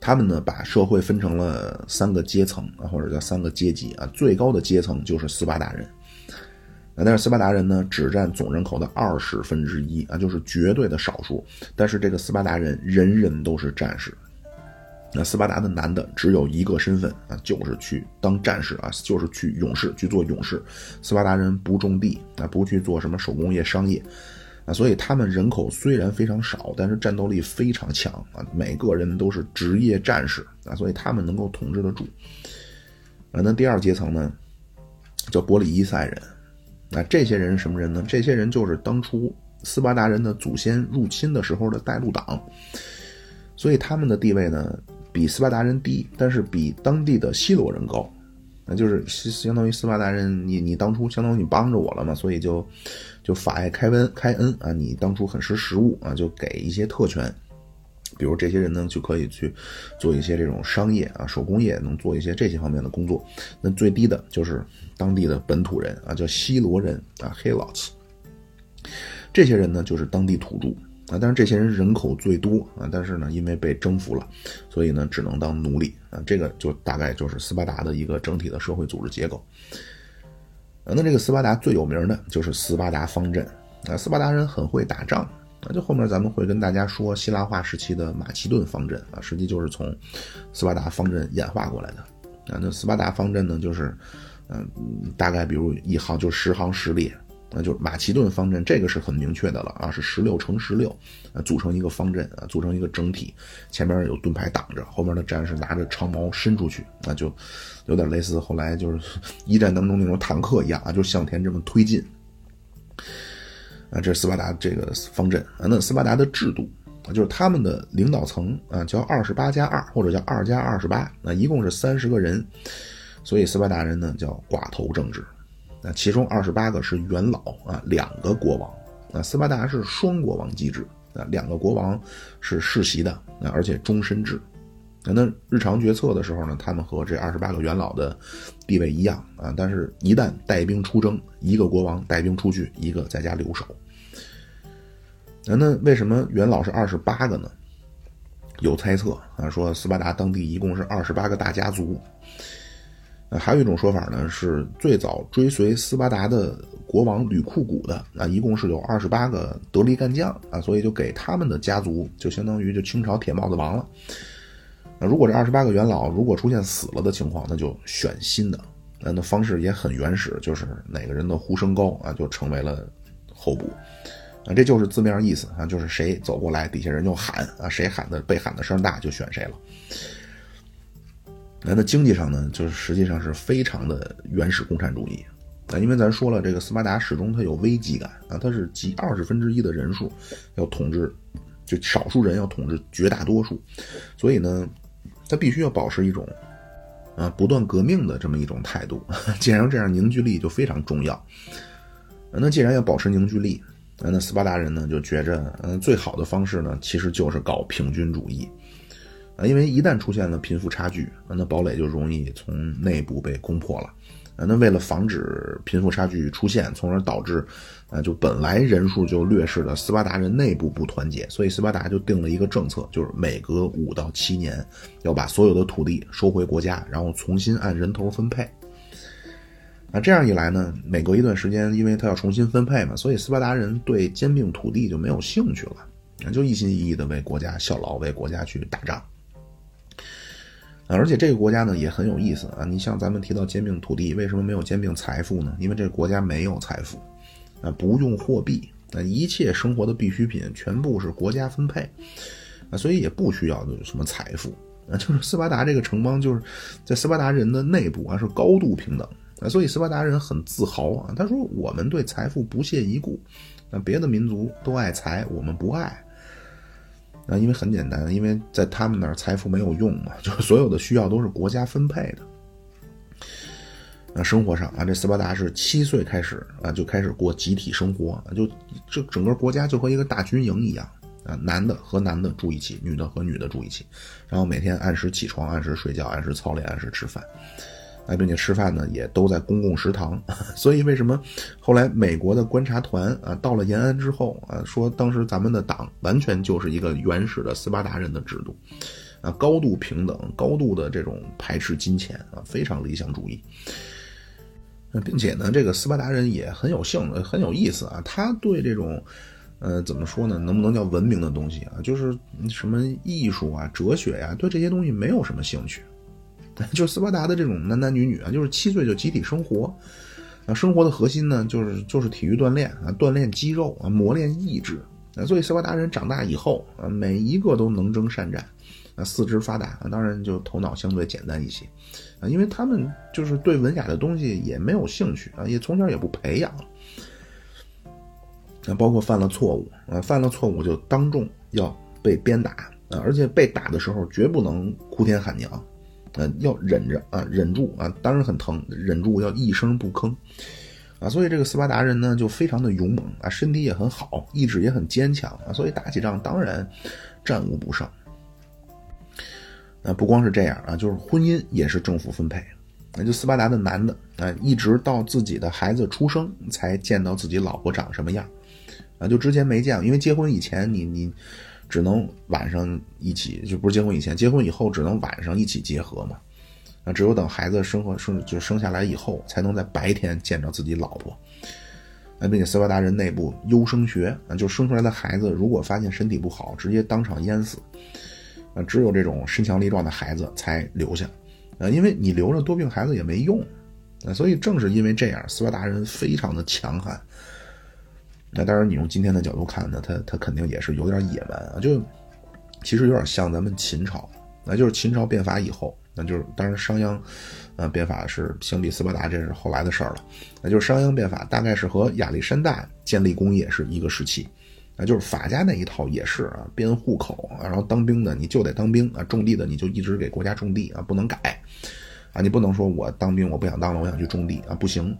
他们呢把社会分成了三个阶层啊，或者叫三个阶级啊，最高的阶层就是斯巴达人。但是斯巴达人呢，只占总人口的二十分之一啊，就是绝对的少数。但是这个斯巴达人人人都是战士。那斯巴达的男的只有一个身份啊，就是去当战士啊，就是去勇士去做勇士。斯巴达人不种地啊，不去做什么手工业、商业啊，所以他们人口虽然非常少，但是战斗力非常强啊，每个人都是职业战士啊，所以他们能够统治得住。啊，那第二阶层呢，叫伯里伊赛人。那这些人是什么人呢？这些人就是当初斯巴达人的祖先入侵的时候的带路党，所以他们的地位呢比斯巴达人低，但是比当地的希罗人高。那就是相当于斯巴达人，你你当初相当于你帮着我了嘛，所以就就法爱开恩开恩啊，你当初很识时务啊，就给一些特权。比如这些人呢，就可以去做一些这种商业啊、手工业，能做一些这些方面的工作。那最低的就是当地的本土人啊，叫希罗人啊 （Helots）。这些人呢，就是当地土著啊。但是这些人人口最多啊，但是呢，因为被征服了，所以呢，只能当奴隶啊。这个就大概就是斯巴达的一个整体的社会组织结构。那这个斯巴达最有名的就是斯巴达方阵啊。斯巴达人很会打仗。那就后面咱们会跟大家说希腊化时期的马其顿方阵啊，实际就是从斯巴达方阵演化过来的啊。那斯巴达方阵呢，就是嗯，大概比如一行就十行十列，那就是马其顿方阵这个是很明确的了啊，是十六乘十六啊，组成一个方阵啊，组成一个整体，前面有盾牌挡着，后面的战士拿着长矛伸出去，那就有点类似后来就是 一战当中那种坦克一样啊，就向前这么推进。啊，这是斯巴达这个方阵啊。那斯巴达的制度啊，就是他们的领导层啊，叫二十八加二，或者叫二加二十八，那一共是三十个人。所以斯巴达人呢叫寡头政治。那其中二十八个是元老啊，两个国王。啊，斯巴达是双国王机制啊，两个国王是世袭的啊，而且终身制。那日常决策的时候呢，他们和这二十八个元老的地位一样啊，但是一旦带兵出征，一个国王带兵出去，一个在家留守。那那为什么元老是二十八个呢？有猜测啊，说斯巴达当地一共是二十八个大家族。啊，还有一种说法呢，是最早追随斯巴达的国王吕库古的啊，一共是有二十八个得力干将啊，所以就给他们的家族就相当于就清朝铁帽子王了。那如果这二十八个元老如果出现死了的情况，那就选新的。那那方式也很原始，就是哪个人的呼声高啊，就成为了候补。啊，这就是字面意思啊，就是谁走过来，底下人就喊啊，谁喊的被喊的声大，就选谁了。那那经济上呢，就是实际上是非常的原始共产主义啊，因为咱说了，这个斯巴达始终它有危机感啊，它是集二十分之一的人数要统治，就少数人要统治绝大多数，所以呢。他必须要保持一种，啊，不断革命的这么一种态度。既然这样，凝聚力就非常重要。那既然要保持凝聚力，那斯巴达人呢就觉着，嗯，最好的方式呢，其实就是搞平均主义。啊，因为一旦出现了贫富差距，那堡垒就容易从内部被攻破了。那为了防止贫富差距出现，从而导致，啊，就本来人数就劣势的斯巴达人内部不团结，所以斯巴达就定了一个政策，就是每隔五到七年要把所有的土地收回国家，然后重新按人头分配。啊，这样一来呢，每隔一段时间，因为他要重新分配嘛，所以斯巴达人对兼并土地就没有兴趣了，就一心一意的为国家效劳，为国家去打仗。而且这个国家呢也很有意思啊！你像咱们提到兼并土地，为什么没有兼并财富呢？因为这个国家没有财富，啊，不用货币，啊，一切生活的必需品全部是国家分配，啊，所以也不需要什么财富，啊，就是斯巴达这个城邦就是在斯巴达人的内部啊是高度平等啊，所以斯巴达人很自豪啊，他说我们对财富不屑一顾，那别的民族都爱财，我们不爱。啊，因为很简单，因为在他们那儿财富没有用嘛，就是所有的需要都是国家分配的。那生活上啊，这斯巴达是七岁开始啊就开始过集体生活，就这整个国家就和一个大军营一样啊，男的和男的住一起，女的和女的住一起，然后每天按时起床，按时睡觉，按时操练，按时吃饭。啊，并且吃饭呢也都在公共食堂，所以为什么后来美国的观察团啊到了延安之后啊，说当时咱们的党完全就是一个原始的斯巴达人的制度，高度平等，高度的这种排斥金钱啊，非常理想主义。并且呢，这个斯巴达人也很有兴，很有意思啊，他对这种，呃，怎么说呢，能不能叫文明的东西啊，就是什么艺术啊、哲学呀，对这些东西没有什么兴趣。就斯巴达的这种男男女女啊，就是七岁就集体生活，啊，生活的核心呢，就是就是体育锻炼啊，锻炼肌肉啊，磨练意志啊。所以斯巴达人长大以后啊，每一个都能征善战，啊，四肢发达啊，当然就头脑相对简单一些，啊，因为他们就是对文雅的东西也没有兴趣啊，也从小也不培养，啊，包括犯了错误啊，犯了错误就当众要被鞭打啊，而且被打的时候绝不能哭天喊娘。要忍着啊，忍住啊，当然很疼，忍住要一声不吭，啊，所以这个斯巴达人呢就非常的勇猛啊，身体也很好，意志也很坚强啊，所以打起仗当然战无不胜。啊，不光是这样啊，就是婚姻也是政府分配，那就斯巴达的男的啊，一直到自己的孩子出生才见到自己老婆长什么样，啊，就之前没见过，因为结婚以前你你。只能晚上一起，就不是结婚以前，结婚以后只能晚上一起结合嘛。啊，只有等孩子生活生就生下来以后，才能在白天见着自己老婆。啊，并且斯巴达人内部优生学啊，就生出来的孩子如果发现身体不好，直接当场淹死。只有这种身强力壮的孩子才留下。啊，因为你留着多病孩子也没用。啊，所以正是因为这样，斯巴达人非常的强悍。那当然，你用今天的角度看呢，他他肯定也是有点野蛮啊，就其实有点像咱们秦朝，那就是秦朝变法以后，那就是当然商鞅，呃，变法是相比斯巴达这是后来的事儿了，那就是商鞅变法大概是和亚历山大建立工业是一个时期，啊，就是法家那一套也是啊，编户口啊，然后当兵的你就得当兵啊，种地的你就一直给国家种地啊，不能改，啊，你不能说我当兵我不想当了，我想去种地啊，不行。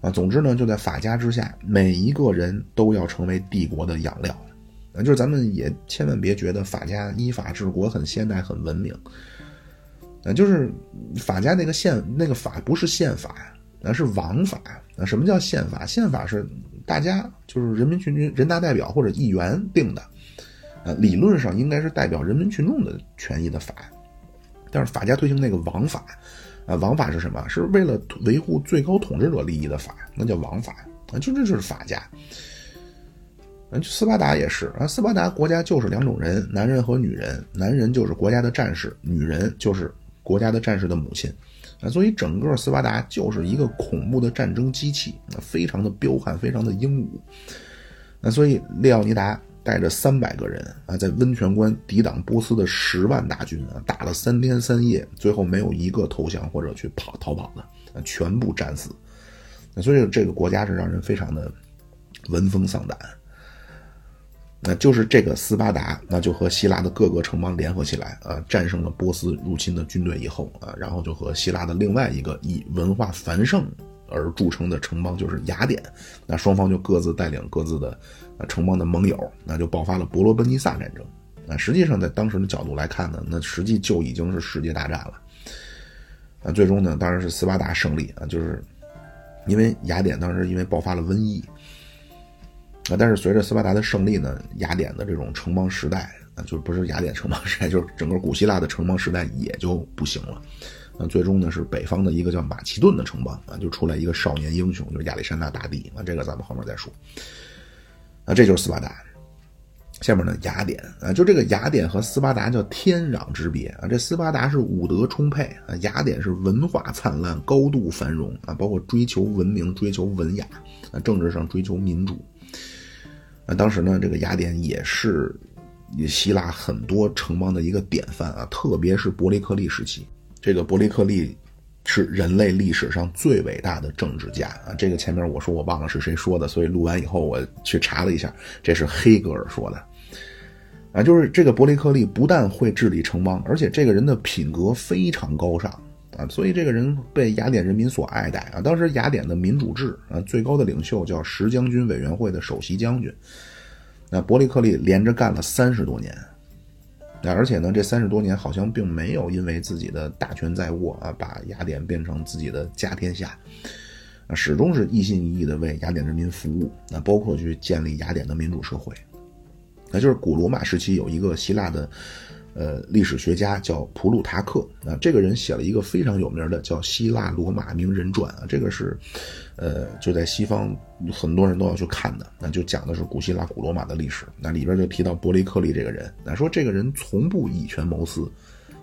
啊，总之呢，就在法家之下，每一个人都要成为帝国的养料。啊，就是咱们也千万别觉得法家依法治国很现代、很文明。啊，就是法家那个宪那个法不是宪法，那是王法。那，什么叫宪法？宪法是大家就是人民群众人大代表或者议员定的。呃，理论上应该是代表人民群众的权益的法，但是法家推行那个王法。啊，王法是什么？是为了维护最高统治者利益的法，那叫王法啊，就这就是法家。就斯巴达也是啊，斯巴达国家就是两种人，男人和女人，男人就是国家的战士，女人就是国家的战士的母亲啊，所以整个斯巴达就是一个恐怖的战争机器，非常的彪悍，非常的英武。那所以列奥尼达。带着三百个人啊，在温泉关抵挡波斯的十万大军啊，打了三天三夜，最后没有一个投降或者去跑逃跑的，全部战死。所以这个国家是让人非常的闻风丧胆。那就是这个斯巴达，那就和希腊的各个城邦联合起来啊，战胜了波斯入侵的军队以后啊，然后就和希腊的另外一个以文化繁盛而著称的城邦，就是雅典，那双方就各自带领各自的。啊，城邦的盟友，那就爆发了伯罗奔尼撒战争。啊，实际上在当时的角度来看呢，那实际就已经是世界大战了。啊，最终呢，当然是斯巴达胜利啊，就是因为雅典当时因为爆发了瘟疫。啊，但是随着斯巴达的胜利呢，雅典的这种城邦时代啊，就不是雅典城邦时代，就是整个古希腊的城邦时代也就不行了。啊，最终呢是北方的一个叫马其顿的城邦啊，就出来一个少年英雄，就是亚历山大大帝。啊，这个咱们后面再说。啊，这就是斯巴达。下面呢，雅典啊，就这个雅典和斯巴达叫天壤之别啊。这斯巴达是武德充沛啊，雅典是文化灿烂、高度繁荣啊，包括追求文明、追求文雅啊，政治上追求民主。啊，当时呢，这个雅典也是希腊很多城邦的一个典范啊，特别是伯利克利时期。这个伯利克利是人类历史上最伟大的政治家啊！这个前面我说我忘了是谁说的，所以录完以后我去查了一下，这是黑格尔说的啊。就是这个伯利克利不但会治理城邦，而且这个人的品格非常高尚啊，所以这个人被雅典人民所爱戴啊。当时雅典的民主制啊，最高的领袖叫十将军委员会的首席将军。那伯利克利连着干了三十多年。那而且呢，这三十多年好像并没有因为自己的大权在握啊，把雅典变成自己的家天下，啊，始终是一心一意的为雅典人民服务。那包括去建立雅典的民主社会，那就是古罗马时期有一个希腊的。呃，历史学家叫普鲁塔克啊，这个人写了一个非常有名的叫《希腊罗马名人传》啊，这个是，呃，就在西方很多人都要去看的，那就讲的是古希腊、古罗马的历史。那里边就提到伯利克利这个人，那说这个人从不以权谋私，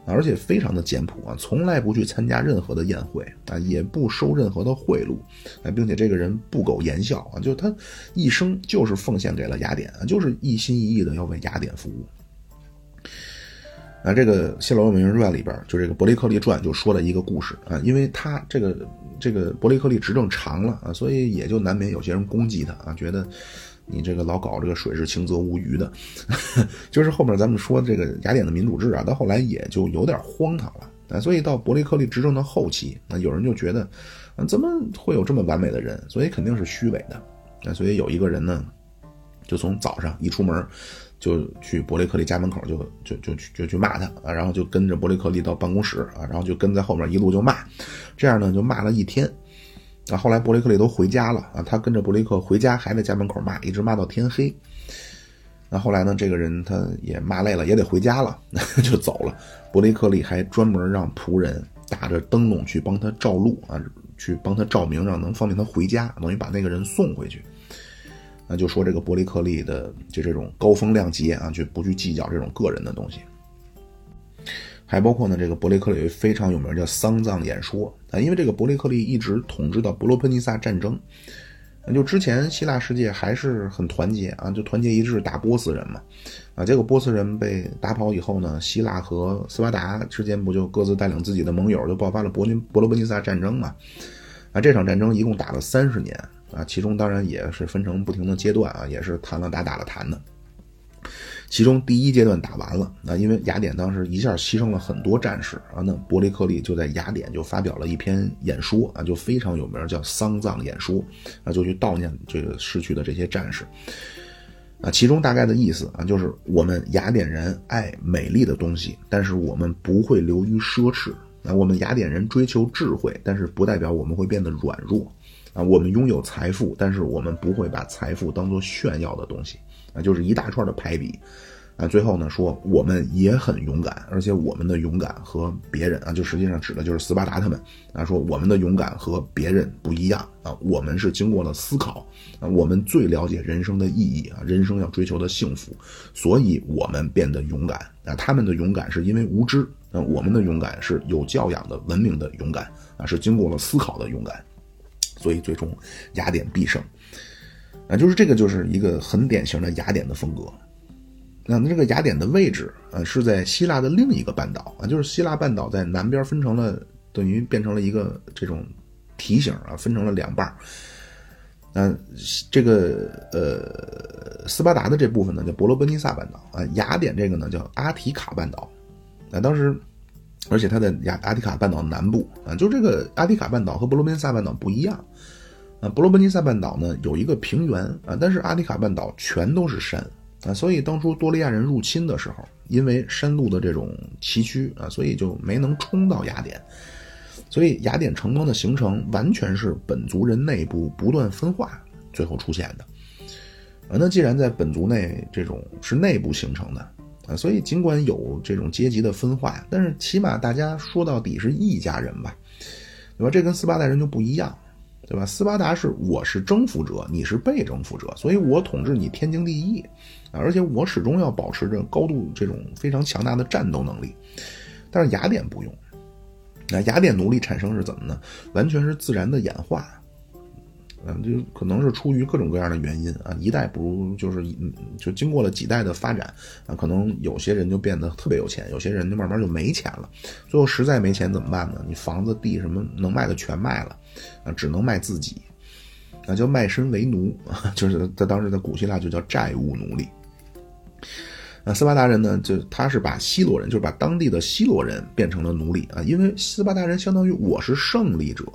而且非常的简朴啊，从来不去参加任何的宴会啊，也不收任何的贿赂啊，并且这个人不苟言笑啊，就他一生就是奉献给了雅典啊，就是一心一意的要为雅典服务。那这个《希罗马名人传》里边，就这个伯利克利传就说了一个故事啊，因为他这个这个伯利克利执政长了啊，所以也就难免有些人攻击他啊，觉得你这个老搞这个水是清则无鱼的，就是后面咱们说这个雅典的民主制啊，到后来也就有点荒唐了啊，所以到伯利克利执政的后期，那有人就觉得啊，怎么会有这么完美的人？所以肯定是虚伪的啊，所以有一个人呢，就从早上一出门。就去伯雷克利家门口，就就就去就去骂他啊，然后就跟着伯雷克利到办公室啊，然后就跟在后面一路就骂，这样呢就骂了一天，啊，后来伯雷克利都回家了啊，他跟着伯雷克回家还在家门口骂，一直骂到天黑。那后来呢，这个人他也骂累了，也得回家了，就走了。伯雷克利还专门让仆人打着灯笼去帮他照路啊，去帮他照明，让能方便他回家，等于把那个人送回去。那就说这个伯利克利的就这种高风亮节啊，就不去计较这种个人的东西。还包括呢，这个伯利克利非常有名叫丧葬演说啊，因为这个伯利克利一直统治到伯罗奔尼撒战争，那就之前希腊世界还是很团结啊，就团结一致打波斯人嘛，啊，结果波斯人被打跑以后呢，希腊和斯巴达之间不就各自带领自己的盟友，就爆发了伯尼伯罗奔尼撒战争嘛，啊，这场战争一共打了三十年。啊，其中当然也是分成不停的阶段啊，也是谈了打打了谈的。其中第一阶段打完了，那因为雅典当时一下牺牲了很多战士啊，那伯利克利就在雅典就发表了一篇演说啊，就非常有名，叫丧葬演说啊，就去悼念这个逝去的这些战士啊。其中大概的意思啊，就是我们雅典人爱美丽的东西，但是我们不会流于奢侈啊。我们雅典人追求智慧，但是不代表我们会变得软弱。啊，我们拥有财富，但是我们不会把财富当做炫耀的东西，啊，就是一大串的排比，啊，最后呢说我们也很勇敢，而且我们的勇敢和别人啊，就实际上指的就是斯巴达他们，啊，说我们的勇敢和别人不一样，啊，我们是经过了思考，啊，我们最了解人生的意义啊，人生要追求的幸福，所以我们变得勇敢，啊，他们的勇敢是因为无知，啊，我们的勇敢是有教养的文明的勇敢，啊，是经过了思考的勇敢。所以最终，雅典必胜，啊，就是这个，就是一个很典型的雅典的风格。那这个雅典的位置啊，是在希腊的另一个半岛啊，就是希腊半岛在南边分成了，等于变成了一个这种梯形啊，分成了两半。嗯，这个呃，斯巴达的这部分呢叫伯罗奔尼撒半岛啊，雅典这个呢叫阿提卡半岛。啊，当时。而且它在亚阿提卡半岛南部啊，就这个阿提卡半岛和伯罗奔尼撒半岛不一样啊。伯罗奔尼撒半岛呢有一个平原啊，但是阿提卡半岛全都是山啊。所以当初多利亚人入侵的时候，因为山路的这种崎岖啊，所以就没能冲到雅典。所以雅典城邦的形成完全是本族人内部不断分化最后出现的啊。那既然在本族内这种是内部形成的。啊，所以尽管有这种阶级的分化，但是起码大家说到底是一家人吧，对吧？这跟斯巴达人就不一样，对吧？斯巴达是我是征服者，你是被征服者，所以我统治你天经地义，啊，而且我始终要保持着高度这种非常强大的战斗能力。但是雅典不用，那雅典奴隶产生是怎么呢？完全是自然的演化，嗯，就可能是出于各种各样的原因啊，一代不如就是就经过了几代的发展啊，可能有些人就变得特别有钱，有些人就慢慢就没钱了，最后实在没钱怎么办呢？你房子地什么能卖的全卖了啊，只能卖自己，啊，叫卖身为奴啊，就是在当时在古希腊就叫债务奴隶。那斯巴达人呢？就他是把希罗人，就是把当地的希罗人变成了奴隶啊，因为斯巴达人相当于我是胜利者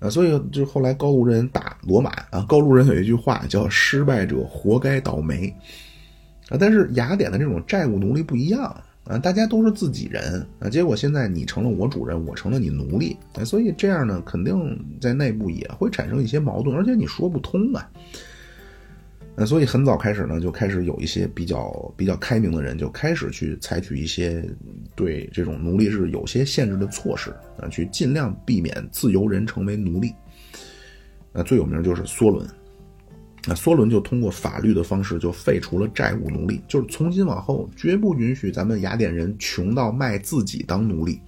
啊，所以就后来高卢人打罗马啊，高卢人有一句话叫“失败者活该倒霉”啊，但是雅典的这种债务奴隶不一样啊，大家都是自己人啊，结果现在你成了我主人，我成了你奴隶啊，所以这样呢，肯定在内部也会产生一些矛盾，而且你说不通啊。那所以很早开始呢，就开始有一些比较比较开明的人，就开始去采取一些对这种奴隶制有些限制的措施啊，去尽量避免自由人成为奴隶。那最有名就是梭伦，那梭伦就通过法律的方式就废除了债务奴隶，就是从今往后绝不允许咱们雅典人穷到卖自己当奴隶。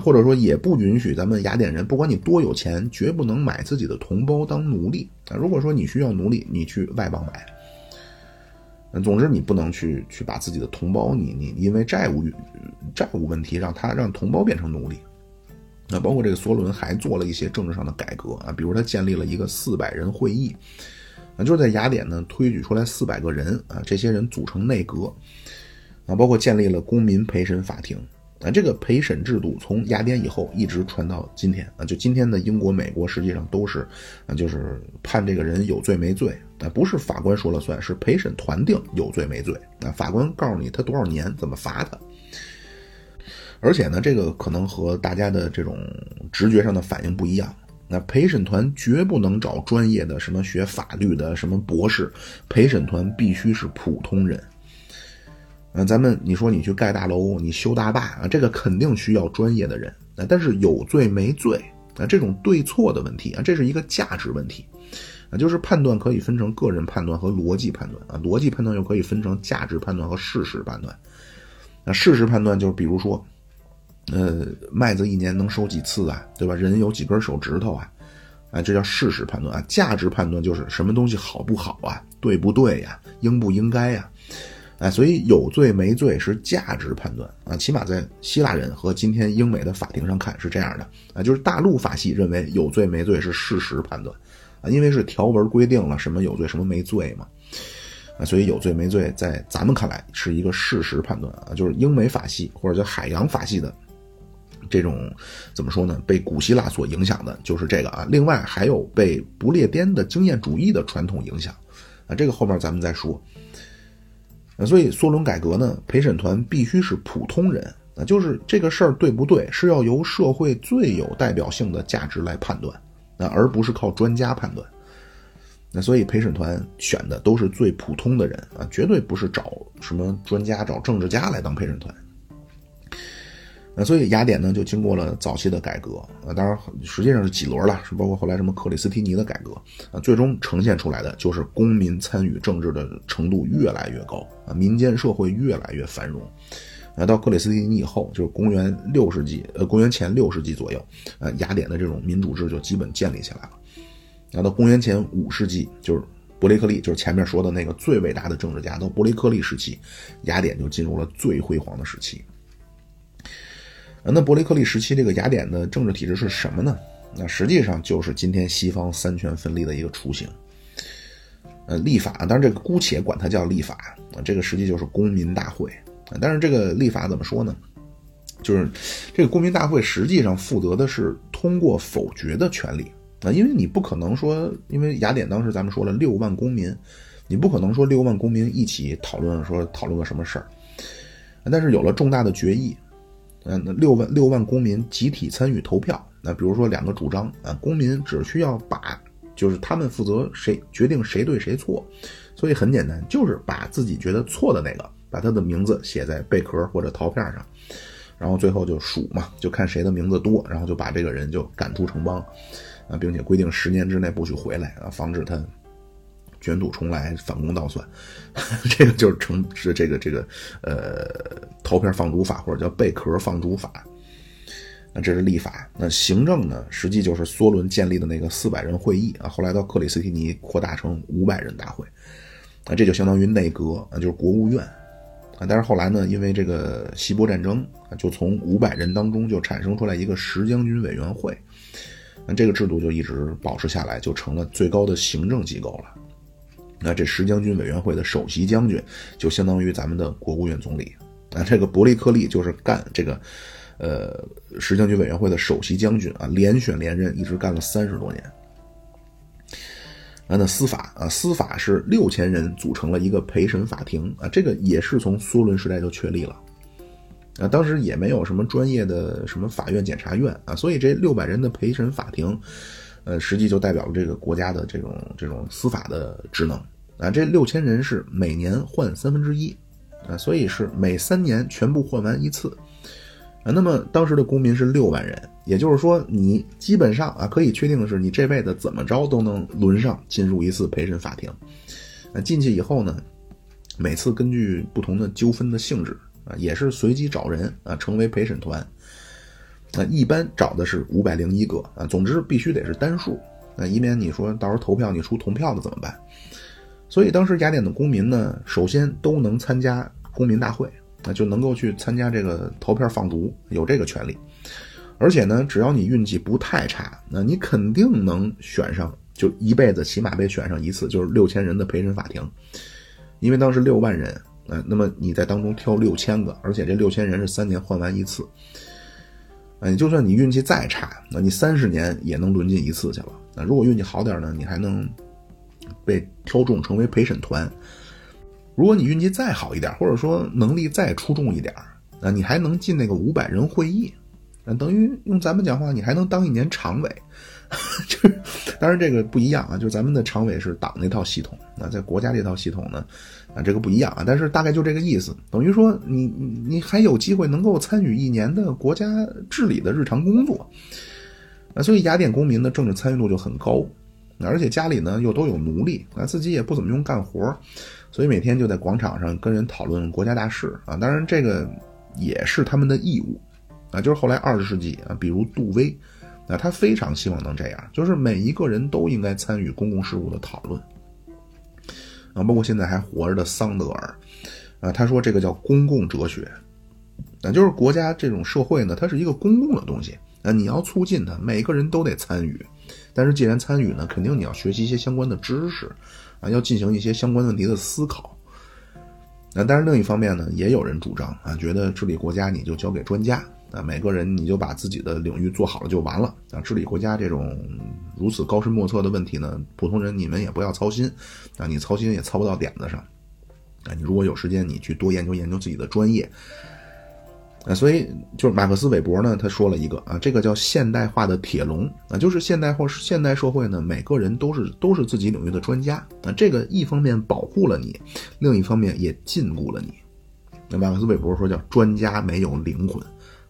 或者说也不允许咱们雅典人，不管你多有钱，绝不能买自己的同胞当奴隶啊。如果说你需要奴隶，你去外邦买。总之你不能去去把自己的同胞，你你因为债务债务问题让他让同胞变成奴隶。那包括这个梭伦还做了一些政治上的改革啊，比如他建立了一个四百人会议啊，就是在雅典呢推举出来四百个人啊，这些人组成内阁啊，包括建立了公民陪审法庭。啊，这个陪审制度从雅典以后一直传到今天啊，就今天的英国、美国实际上都是啊，就是判这个人有罪没罪啊，不是法官说了算，是陪审团定有罪没罪啊，法官告诉你他多少年，怎么罚他。而且呢，这个可能和大家的这种直觉上的反应不一样，那陪审团绝不能找专业的什么学法律的什么博士，陪审团必须是普通人。嗯，咱们你说你去盖大楼，你修大坝啊，这个肯定需要专业的人啊。但是有罪没罪啊，这种对错的问题啊，这是一个价值问题啊，就是判断可以分成个人判断和逻辑判断啊，逻辑判断又可以分成价值判断和事实判断。那事实判断就是比如说，呃，麦子一年能收几次啊，对吧？人有几根手指头啊，啊，这叫事实判断啊。价值判断就是什么东西好不好啊，对不对呀，应不应该呀？哎，所以有罪没罪是价值判断。啊，起码在希腊人和今天英美的法庭上看是这样的。啊，就是大陆法系认为有罪没罪是事实判断。啊，因为是条文规定了什么有罪什么没罪嘛，啊，所以有罪没罪在咱们看来是一个事实判断。啊，就是英美法系或者叫海洋法系的这种怎么说呢？被古希腊所影响的就是这个。啊，另外还有被不列颠的经验主义的传统影响。啊，这个后面咱们再说。那所以梭伦改革呢，陪审团必须是普通人啊，就是这个事儿对不对，是要由社会最有代表性的价值来判断啊，而不是靠专家判断。那所以陪审团选的都是最普通的人啊，绝对不是找什么专家、找政治家来当陪审团。那所以雅典呢，就经过了早期的改革啊，当然实际上是几轮了，是包括后来什么克里斯提尼的改革啊，最终呈现出来的就是公民参与政治的程度越来越高啊，民间社会越来越繁荣啊。到克里斯提尼以后，就是公元六世纪，呃，公元前六世纪左右，呃，雅典的这种民主制就基本建立起来了。然后到公元前五世纪，就是伯雷克利，就是前面说的那个最伟大的政治家，到伯雷克利时期，雅典就进入了最辉煌的时期。那伯雷克利时期这个雅典的政治体制是什么呢？那实际上就是今天西方三权分立的一个雏形。呃，立法，当然这个姑且管它叫立法，这个实际就是公民大会。但是这个立法怎么说呢？就是这个公民大会实际上负责的是通过否决的权利啊，因为你不可能说，因为雅典当时咱们说了六万公民，你不可能说六万公民一起讨论说讨论个什么事儿，但是有了重大的决议。嗯，那六万六万公民集体参与投票，那比如说两个主张啊，公民只需要把，就是他们负责谁决定谁对谁错，所以很简单，就是把自己觉得错的那个，把他的名字写在贝壳或者陶片上，然后最后就数嘛，就看谁的名字多，然后就把这个人就赶出城邦，啊，并且规定十年之内不许回来啊，防止他。卷土重来，反攻倒算，这个就是成是这个这个呃陶片放逐法，或者叫贝壳放逐法。那这是立法。那行政呢，实际就是梭伦建立的那个四百人会议啊，后来到克里斯蒂尼扩大成五百人大会，啊，这就相当于内阁啊，就是国务院啊。但是后来呢，因为这个希波战争啊，就从五百人当中就产生出来一个十将军委员会，那这个制度就一直保持下来，就成了最高的行政机构了。那这十将军委员会的首席将军就相当于咱们的国务院总理啊。这个伯利克利就是干这个。呃，十将军委员会的首席将军啊，连选连任，一直干了三十多年。啊，那司法啊，司法是六千人组成了一个陪审法庭啊，这个也是从梭伦时代就确立了。啊，当时也没有什么专业的什么法院、检察院啊，所以这六百人的陪审法庭，呃，实际就代表了这个国家的这种这种司法的职能啊。这六千人是每年换三分之一啊，所以是每三年全部换完一次。啊，那么当时的公民是六万人，也就是说，你基本上啊可以确定的是，你这辈子怎么着都能轮上进入一次陪审法庭。啊，进去以后呢，每次根据不同的纠纷的性质啊，也是随机找人啊，成为陪审团。那，一般找的是五百零一个啊，总之必须得是单数啊，以免你说到时候投票你出同票的怎么办？所以当时雅典的公民呢，首先都能参加公民大会。那就能够去参加这个投票放毒，有这个权利。而且呢，只要你运气不太差，那你肯定能选上，就一辈子起码被选上一次，就是六千人的陪审法庭。因为当时六万人，啊，那么你在当中挑六千个，而且这六千人是三年换完一次。啊，就算你运气再差，那你三十年也能轮进一次去了。那如果运气好点呢，你还能被挑中成为陪审团。如果你运气再好一点，或者说能力再出众一点，那你还能进那个五百人会议，那等于用咱们讲话，你还能当一年常委。就是，当然这个不一样啊，就是咱们的常委是党那套系统，那在国家这套系统呢，啊这个不一样啊。但是大概就这个意思，等于说你你还有机会能够参与一年的国家治理的日常工作，啊，所以雅典公民的政治参与度就很高，而且家里呢又都有奴隶，啊自己也不怎么用干活。所以每天就在广场上跟人讨论国家大事啊，当然这个也是他们的义务啊。就是后来二十世纪啊，比如杜威啊，他非常希望能这样，就是每一个人都应该参与公共事务的讨论啊。包括现在还活着的桑德尔啊，他说这个叫公共哲学啊，就是国家这种社会呢，它是一个公共的东西啊，你要促进它，每个人都得参与。但是既然参与呢，肯定你要学习一些相关的知识。啊，要进行一些相关问题的思考。那但是另一方面呢，也有人主张啊，觉得治理国家你就交给专家啊，每个人你就把自己的领域做好了就完了啊。治理国家这种如此高深莫测的问题呢，普通人你们也不要操心啊，你操心也操不到点子上啊。你如果有时间，你去多研究研究自己的专业。啊，所以就是马克思韦伯呢，他说了一个啊，这个叫现代化的铁笼啊，就是现代或现代社会呢，每个人都是都是自己领域的专家啊，这个一方面保护了你，另一方面也禁锢了你。那马克思韦伯说叫专家没有灵魂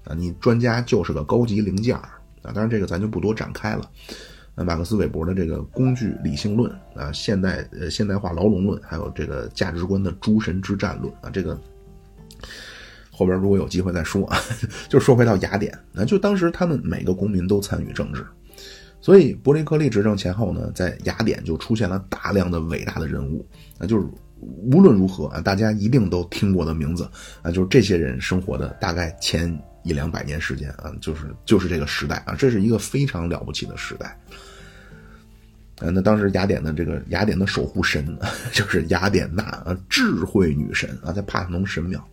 啊，你专家就是个高级零件啊，当然这个咱就不多展开了。那马克思韦伯的这个工具理性论啊，现代呃现代化牢笼论，还有这个价值观的诸神之战论啊，这个。后边如果有机会再说啊，就说回到雅典，那就当时他们每个公民都参与政治，所以伯利克利执政前后呢，在雅典就出现了大量的伟大的人物，那就是无论如何啊，大家一定都听过的名字啊，就是这些人生活的大概前一两百年时间啊，就是就是这个时代啊，这是一个非常了不起的时代。啊，那当时雅典的这个雅典的守护神 就是雅典娜啊，智慧女神啊，在帕特农神庙。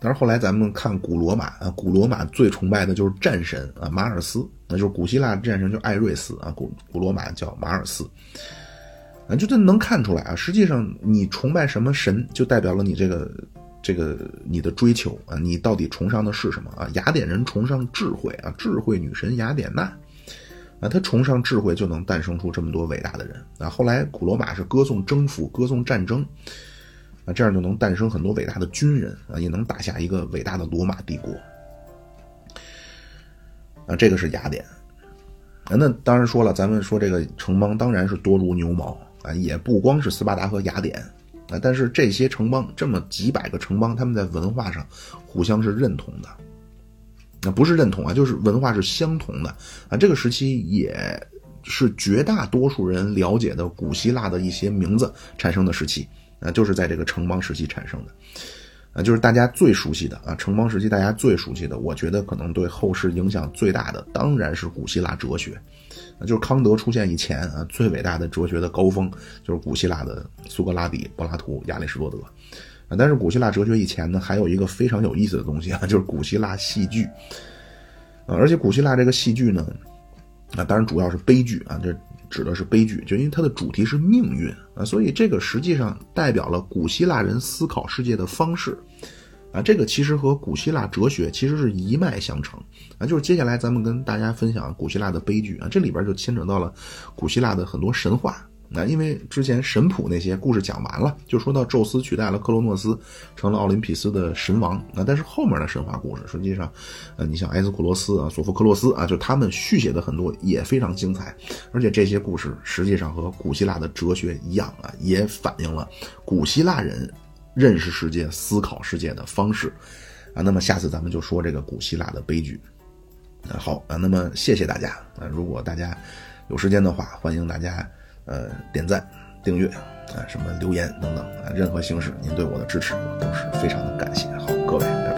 但是后来咱们看古罗马啊，古罗马最崇拜的就是战神啊，马尔斯，那就是古希腊战神就艾瑞斯啊，古古罗马叫马尔斯，啊，就这能看出来啊，实际上你崇拜什么神，就代表了你这个这个你的追求啊，你到底崇尚的是什么啊？雅典人崇尚智慧啊，智慧女神雅典娜，啊，他崇尚智慧，就能诞生出这么多伟大的人啊。后来古罗马是歌颂征服，歌颂战争。啊，这样就能诞生很多伟大的军人啊，也能打下一个伟大的罗马帝国。啊，这个是雅典。啊，那当然说了，咱们说这个城邦当然是多如牛毛啊，也不光是斯巴达和雅典啊，但是这些城邦这么几百个城邦，他们在文化上互相是认同的。那不是认同啊，就是文化是相同的啊。这个时期也是绝大多数人了解的古希腊的一些名字产生的时期啊，就是在这个城邦时期产生的啊，就是大家最熟悉的啊，城邦时期大家最熟悉的，我觉得可能对后世影响最大的当然是古希腊哲学。就是康德出现以前啊，最伟大的哲学的高峰就是古希腊的苏格拉底、柏拉图、亚里士多德。但是古希腊哲学以前呢，还有一个非常有意思的东西啊，就是古希腊戏剧啊。而且古希腊这个戏剧呢，啊，当然主要是悲剧啊，这指的是悲剧，就因为它的主题是命运啊，所以这个实际上代表了古希腊人思考世界的方式。啊，这个其实和古希腊哲学其实是一脉相承啊。就是接下来咱们跟大家分享古希腊的悲剧啊，这里边就牵扯到了古希腊的很多神话啊。因为之前神谱那些故事讲完了，就说到宙斯取代了克罗诺斯，成了奥林匹斯的神王啊。但是后面的神话故事，实际上，呃，你像埃斯库罗斯啊、索福克洛斯啊，就他们续写的很多也非常精彩。而且这些故事实际上和古希腊的哲学一样啊，也反映了古希腊人。认识世界、思考世界的方式，啊，那么下次咱们就说这个古希腊的悲剧。啊，好啊，那么谢谢大家啊，如果大家有时间的话，欢迎大家呃点赞、订阅啊，什么留言等等啊，任何形式您对我的支持都是非常的感谢。好，各位。